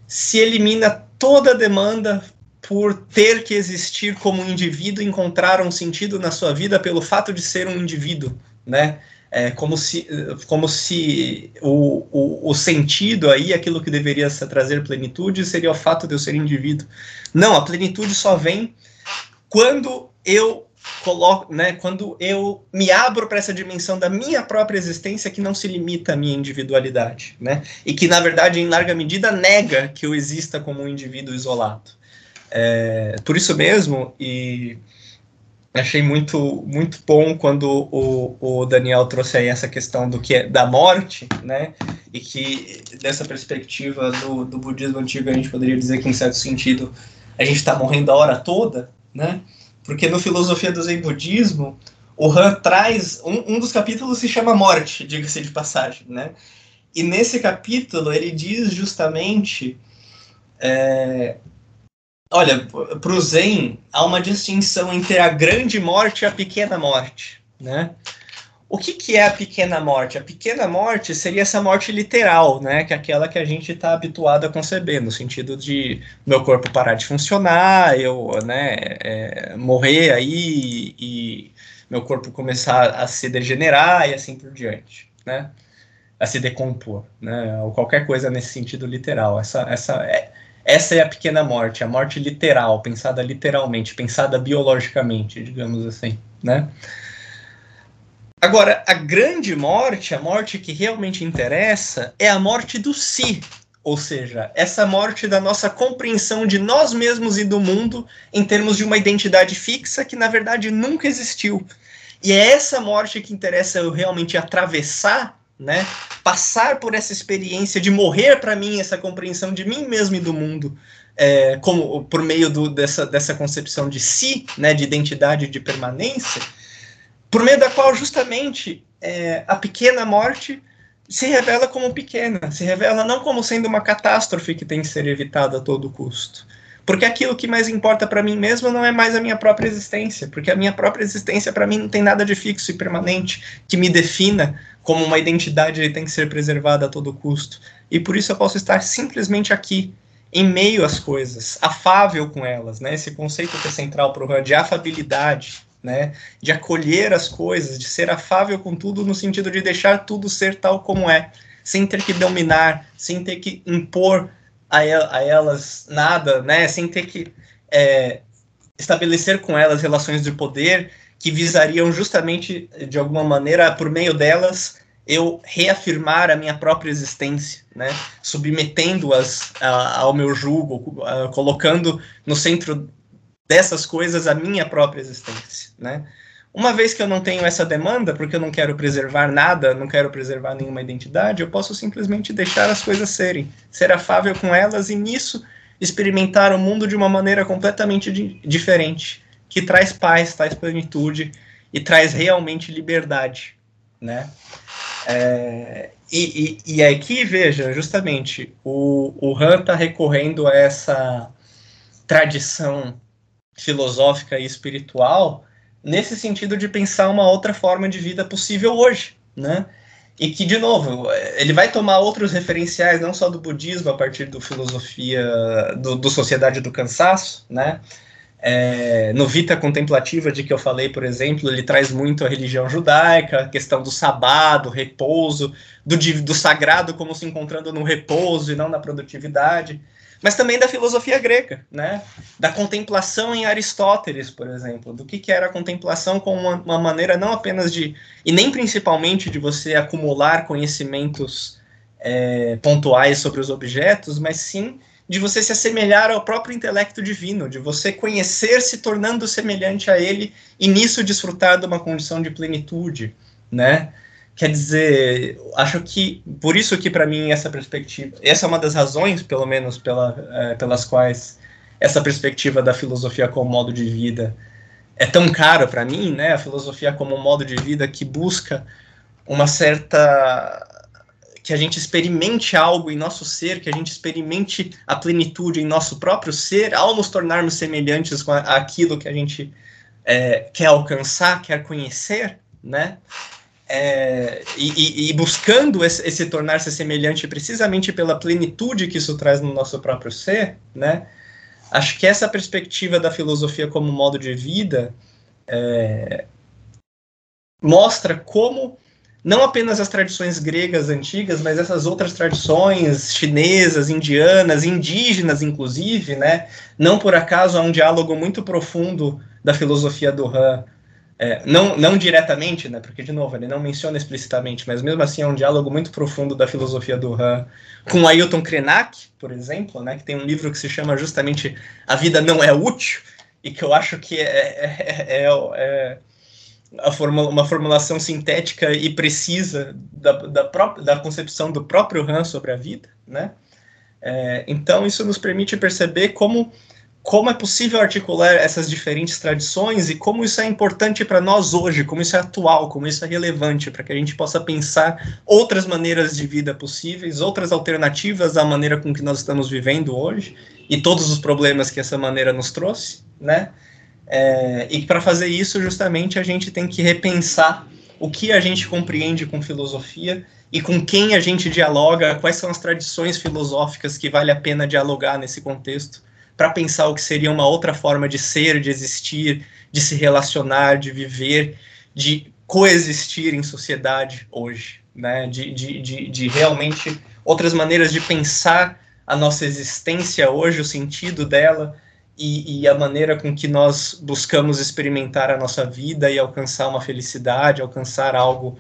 se elimina toda a demanda por ter que existir como indivíduo, encontrar um sentido na sua vida pelo fato de ser um indivíduo, né? É como se, como se o, o, o sentido aí, aquilo que deveria trazer plenitude, seria o fato de eu ser indivíduo. Não, a plenitude só vem quando eu coloco, né, quando eu me abro para essa dimensão da minha própria existência que não se limita à minha individualidade, né, e que na verdade em larga medida nega que eu exista como um indivíduo isolado. É, por isso mesmo e achei muito muito bom quando o, o Daniel trouxe aí essa questão do que é da morte, né, e que dessa perspectiva do, do budismo antigo a gente poderia dizer que em certo sentido a gente está morrendo a hora toda, né? Porque no Filosofia do Zen Budismo, o Han traz. Um, um dos capítulos se chama Morte, diga-se de passagem, né? E nesse capítulo ele diz justamente. É, olha, para o Zen há uma distinção entre a grande morte e a pequena morte, né? o que, que é a pequena morte? A pequena morte seria essa morte literal, né? Que é aquela que a gente está habituado a conceber, no sentido de meu corpo parar de funcionar, eu né, é, morrer aí e meu corpo começar a se degenerar e assim por diante, né? A se decompor, né? Ou qualquer coisa nesse sentido literal. Essa, essa, é, essa é a pequena morte, a morte literal, pensada literalmente, pensada biologicamente, digamos assim, né? Agora, a grande morte, a morte que realmente interessa, é a morte do si, ou seja, essa morte da nossa compreensão de nós mesmos e do mundo em termos de uma identidade fixa que na verdade nunca existiu. E é essa morte que interessa eu realmente atravessar, né? Passar por essa experiência de morrer para mim, essa compreensão de mim mesmo e do mundo, é, como por meio do, dessa, dessa concepção de si, né? De identidade de permanência por meio da qual justamente é, a pequena morte se revela como pequena, se revela não como sendo uma catástrofe que tem que ser evitada a todo custo. Porque aquilo que mais importa para mim mesmo não é mais a minha própria existência, porque a minha própria existência para mim não tem nada de fixo e permanente que me defina como uma identidade tem que ser preservada a todo custo. E por isso eu posso estar simplesmente aqui, em meio às coisas, afável com elas, né? Esse conceito que é central para o de afabilidade, né? De acolher as coisas, de ser afável com tudo no sentido de deixar tudo ser tal como é, sem ter que dominar, sem ter que impor a, a elas nada, né? Sem ter que é, estabelecer com elas relações de poder que visariam justamente, de alguma maneira, por meio delas, eu reafirmar a minha própria existência, né? Submetendo-as ao meu jugo, colocando no centro dessas coisas a minha própria existência, né? Uma vez que eu não tenho essa demanda, porque eu não quero preservar nada, não quero preservar nenhuma identidade, eu posso simplesmente deixar as coisas serem, ser afável com elas e nisso experimentar o mundo de uma maneira completamente di diferente, que traz paz, traz plenitude e traz realmente liberdade, né? É, e, e, e, aqui, veja, justamente, o, o Han está recorrendo a essa tradição filosófica e espiritual nesse sentido de pensar uma outra forma de vida possível hoje, né? E que, de novo, ele vai tomar outros referenciais, não só do budismo, a partir do filosofia, do, do Sociedade do Cansaço, né? É, no Vita Contemplativa, de que eu falei, por exemplo, ele traz muito a religião judaica, a questão do sabá, do repouso, do, do sagrado como se encontrando no repouso e não na produtividade mas também da filosofia grega, né? Da contemplação em Aristóteles, por exemplo, do que, que era a contemplação como uma, uma, maneira não apenas de, e nem principalmente de você acumular conhecimentos é, pontuais sobre os objetos, mas sim de você se assemelhar ao próprio intelecto divino, de você conhecer se tornando semelhante a ele e nisso desfrutar de uma condição de plenitude, né? Quer dizer, acho que por isso que para mim essa perspectiva, essa é uma das razões, pelo menos pela, é, pelas quais essa perspectiva da filosofia como modo de vida é tão cara para mim, né? A filosofia como um modo de vida que busca uma certa que a gente experimente algo em nosso ser, que a gente experimente a plenitude em nosso próprio ser, ao nos tornarmos semelhantes com aquilo que a gente é, quer alcançar, quer conhecer, né? é, e, e, buscando esse, esse tornar-se semelhante precisamente pela plenitude que isso traz no nosso próprio ser, né? Acho que essa perspectiva da filosofia como modo de vida é, mostra como não apenas as tradições gregas antigas, mas essas outras tradições chinesas, indianas, indígenas, inclusive, né? Não por acaso há um diálogo muito profundo da filosofia do Han. É, não, não diretamente, né, porque, de novo, ele não menciona explicitamente, mas mesmo assim é um diálogo muito profundo da filosofia do Han. Com Ailton Krenak, por exemplo, né, que tem um livro que se chama justamente A Vida Não É Útil, e que eu acho que é, é, é, é formula, uma formulação sintética e precisa da, da, própria, da concepção do próprio Han sobre a vida. Né? É, então, isso nos permite perceber como como é possível articular essas diferentes tradições e como isso é importante para nós hoje, como isso é atual, como isso é relevante, para que a gente possa pensar outras maneiras de vida possíveis, outras alternativas à maneira com que nós estamos vivendo hoje e todos os problemas que essa maneira nos trouxe, né? É, e para fazer isso, justamente, a gente tem que repensar o que a gente compreende com filosofia e com quem a gente dialoga, quais são as tradições filosóficas que vale a pena dialogar nesse contexto, para pensar o que seria uma outra forma de ser, de existir, de se relacionar, de viver, de coexistir em sociedade hoje, né? de, de, de, de realmente outras maneiras de pensar a nossa existência hoje, o sentido dela, e, e, a maneira com que nós buscamos experimentar a nossa vida e alcançar uma felicidade, alcançar algo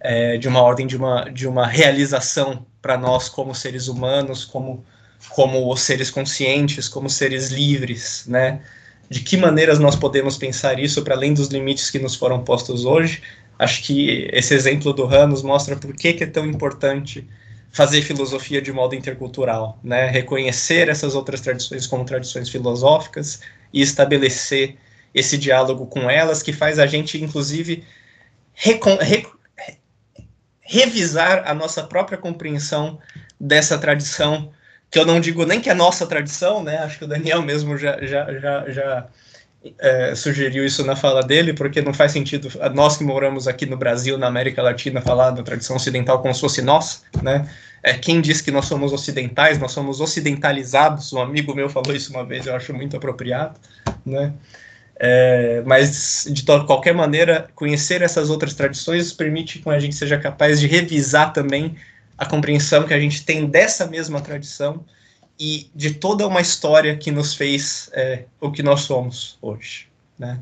é, de uma ordem de uma, de uma realização para nós como seres humanos, como, como seres conscientes, como seres livres, né? De que maneiras nós podemos pensar isso para além dos limites que nos foram postos hoje? Acho que esse exemplo do Han nos mostra por que, que é tão importante fazer filosofia de modo intercultural, né? reconhecer essas outras tradições como tradições filosóficas e estabelecer esse diálogo com elas, que faz a gente, inclusive, re revisar a nossa própria compreensão dessa tradição, que eu não digo nem que é nossa tradição, né? acho que o Daniel mesmo já, já, já, já é, sugeriu isso na fala dele, porque não faz sentido nós que moramos aqui no Brasil, na América Latina, falar da tradição ocidental como se fosse nós, né? É, quem diz que nós somos ocidentais, nós somos ocidentalizados, um amigo meu falou isso uma vez, eu acho muito apropriado, né? É, mas, de qualquer maneira, conhecer essas outras tradições permite que a gente seja capaz de revisar também a compreensão que a gente tem dessa mesma tradição e de toda uma história que nos fez é, o que nós somos hoje, né?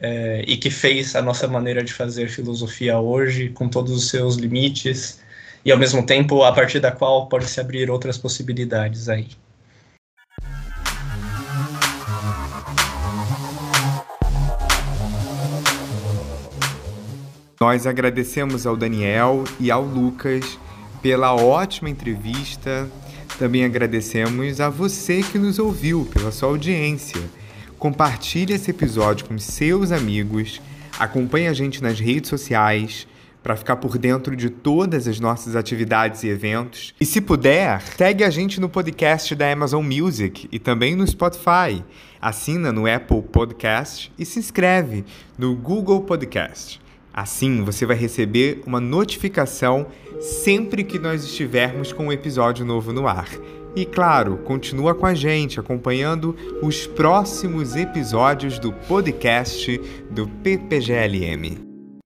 É, e que fez a nossa maneira de fazer filosofia hoje, com todos os seus limites, e ao mesmo tempo a partir da qual pode se abrir outras possibilidades aí. Nós agradecemos ao Daniel e ao Lucas pela ótima entrevista também agradecemos a você que nos ouviu pela sua audiência. Compartilhe esse episódio com seus amigos, acompanhe a gente nas redes sociais para ficar por dentro de todas as nossas atividades e eventos. E se puder, segue a gente no podcast da Amazon Music e também no Spotify. Assina no Apple Podcast e se inscreve no Google Podcast. Assim, você vai receber uma notificação sempre que nós estivermos com um episódio novo no ar. E claro, continua com a gente acompanhando os próximos episódios do podcast do PPGLM.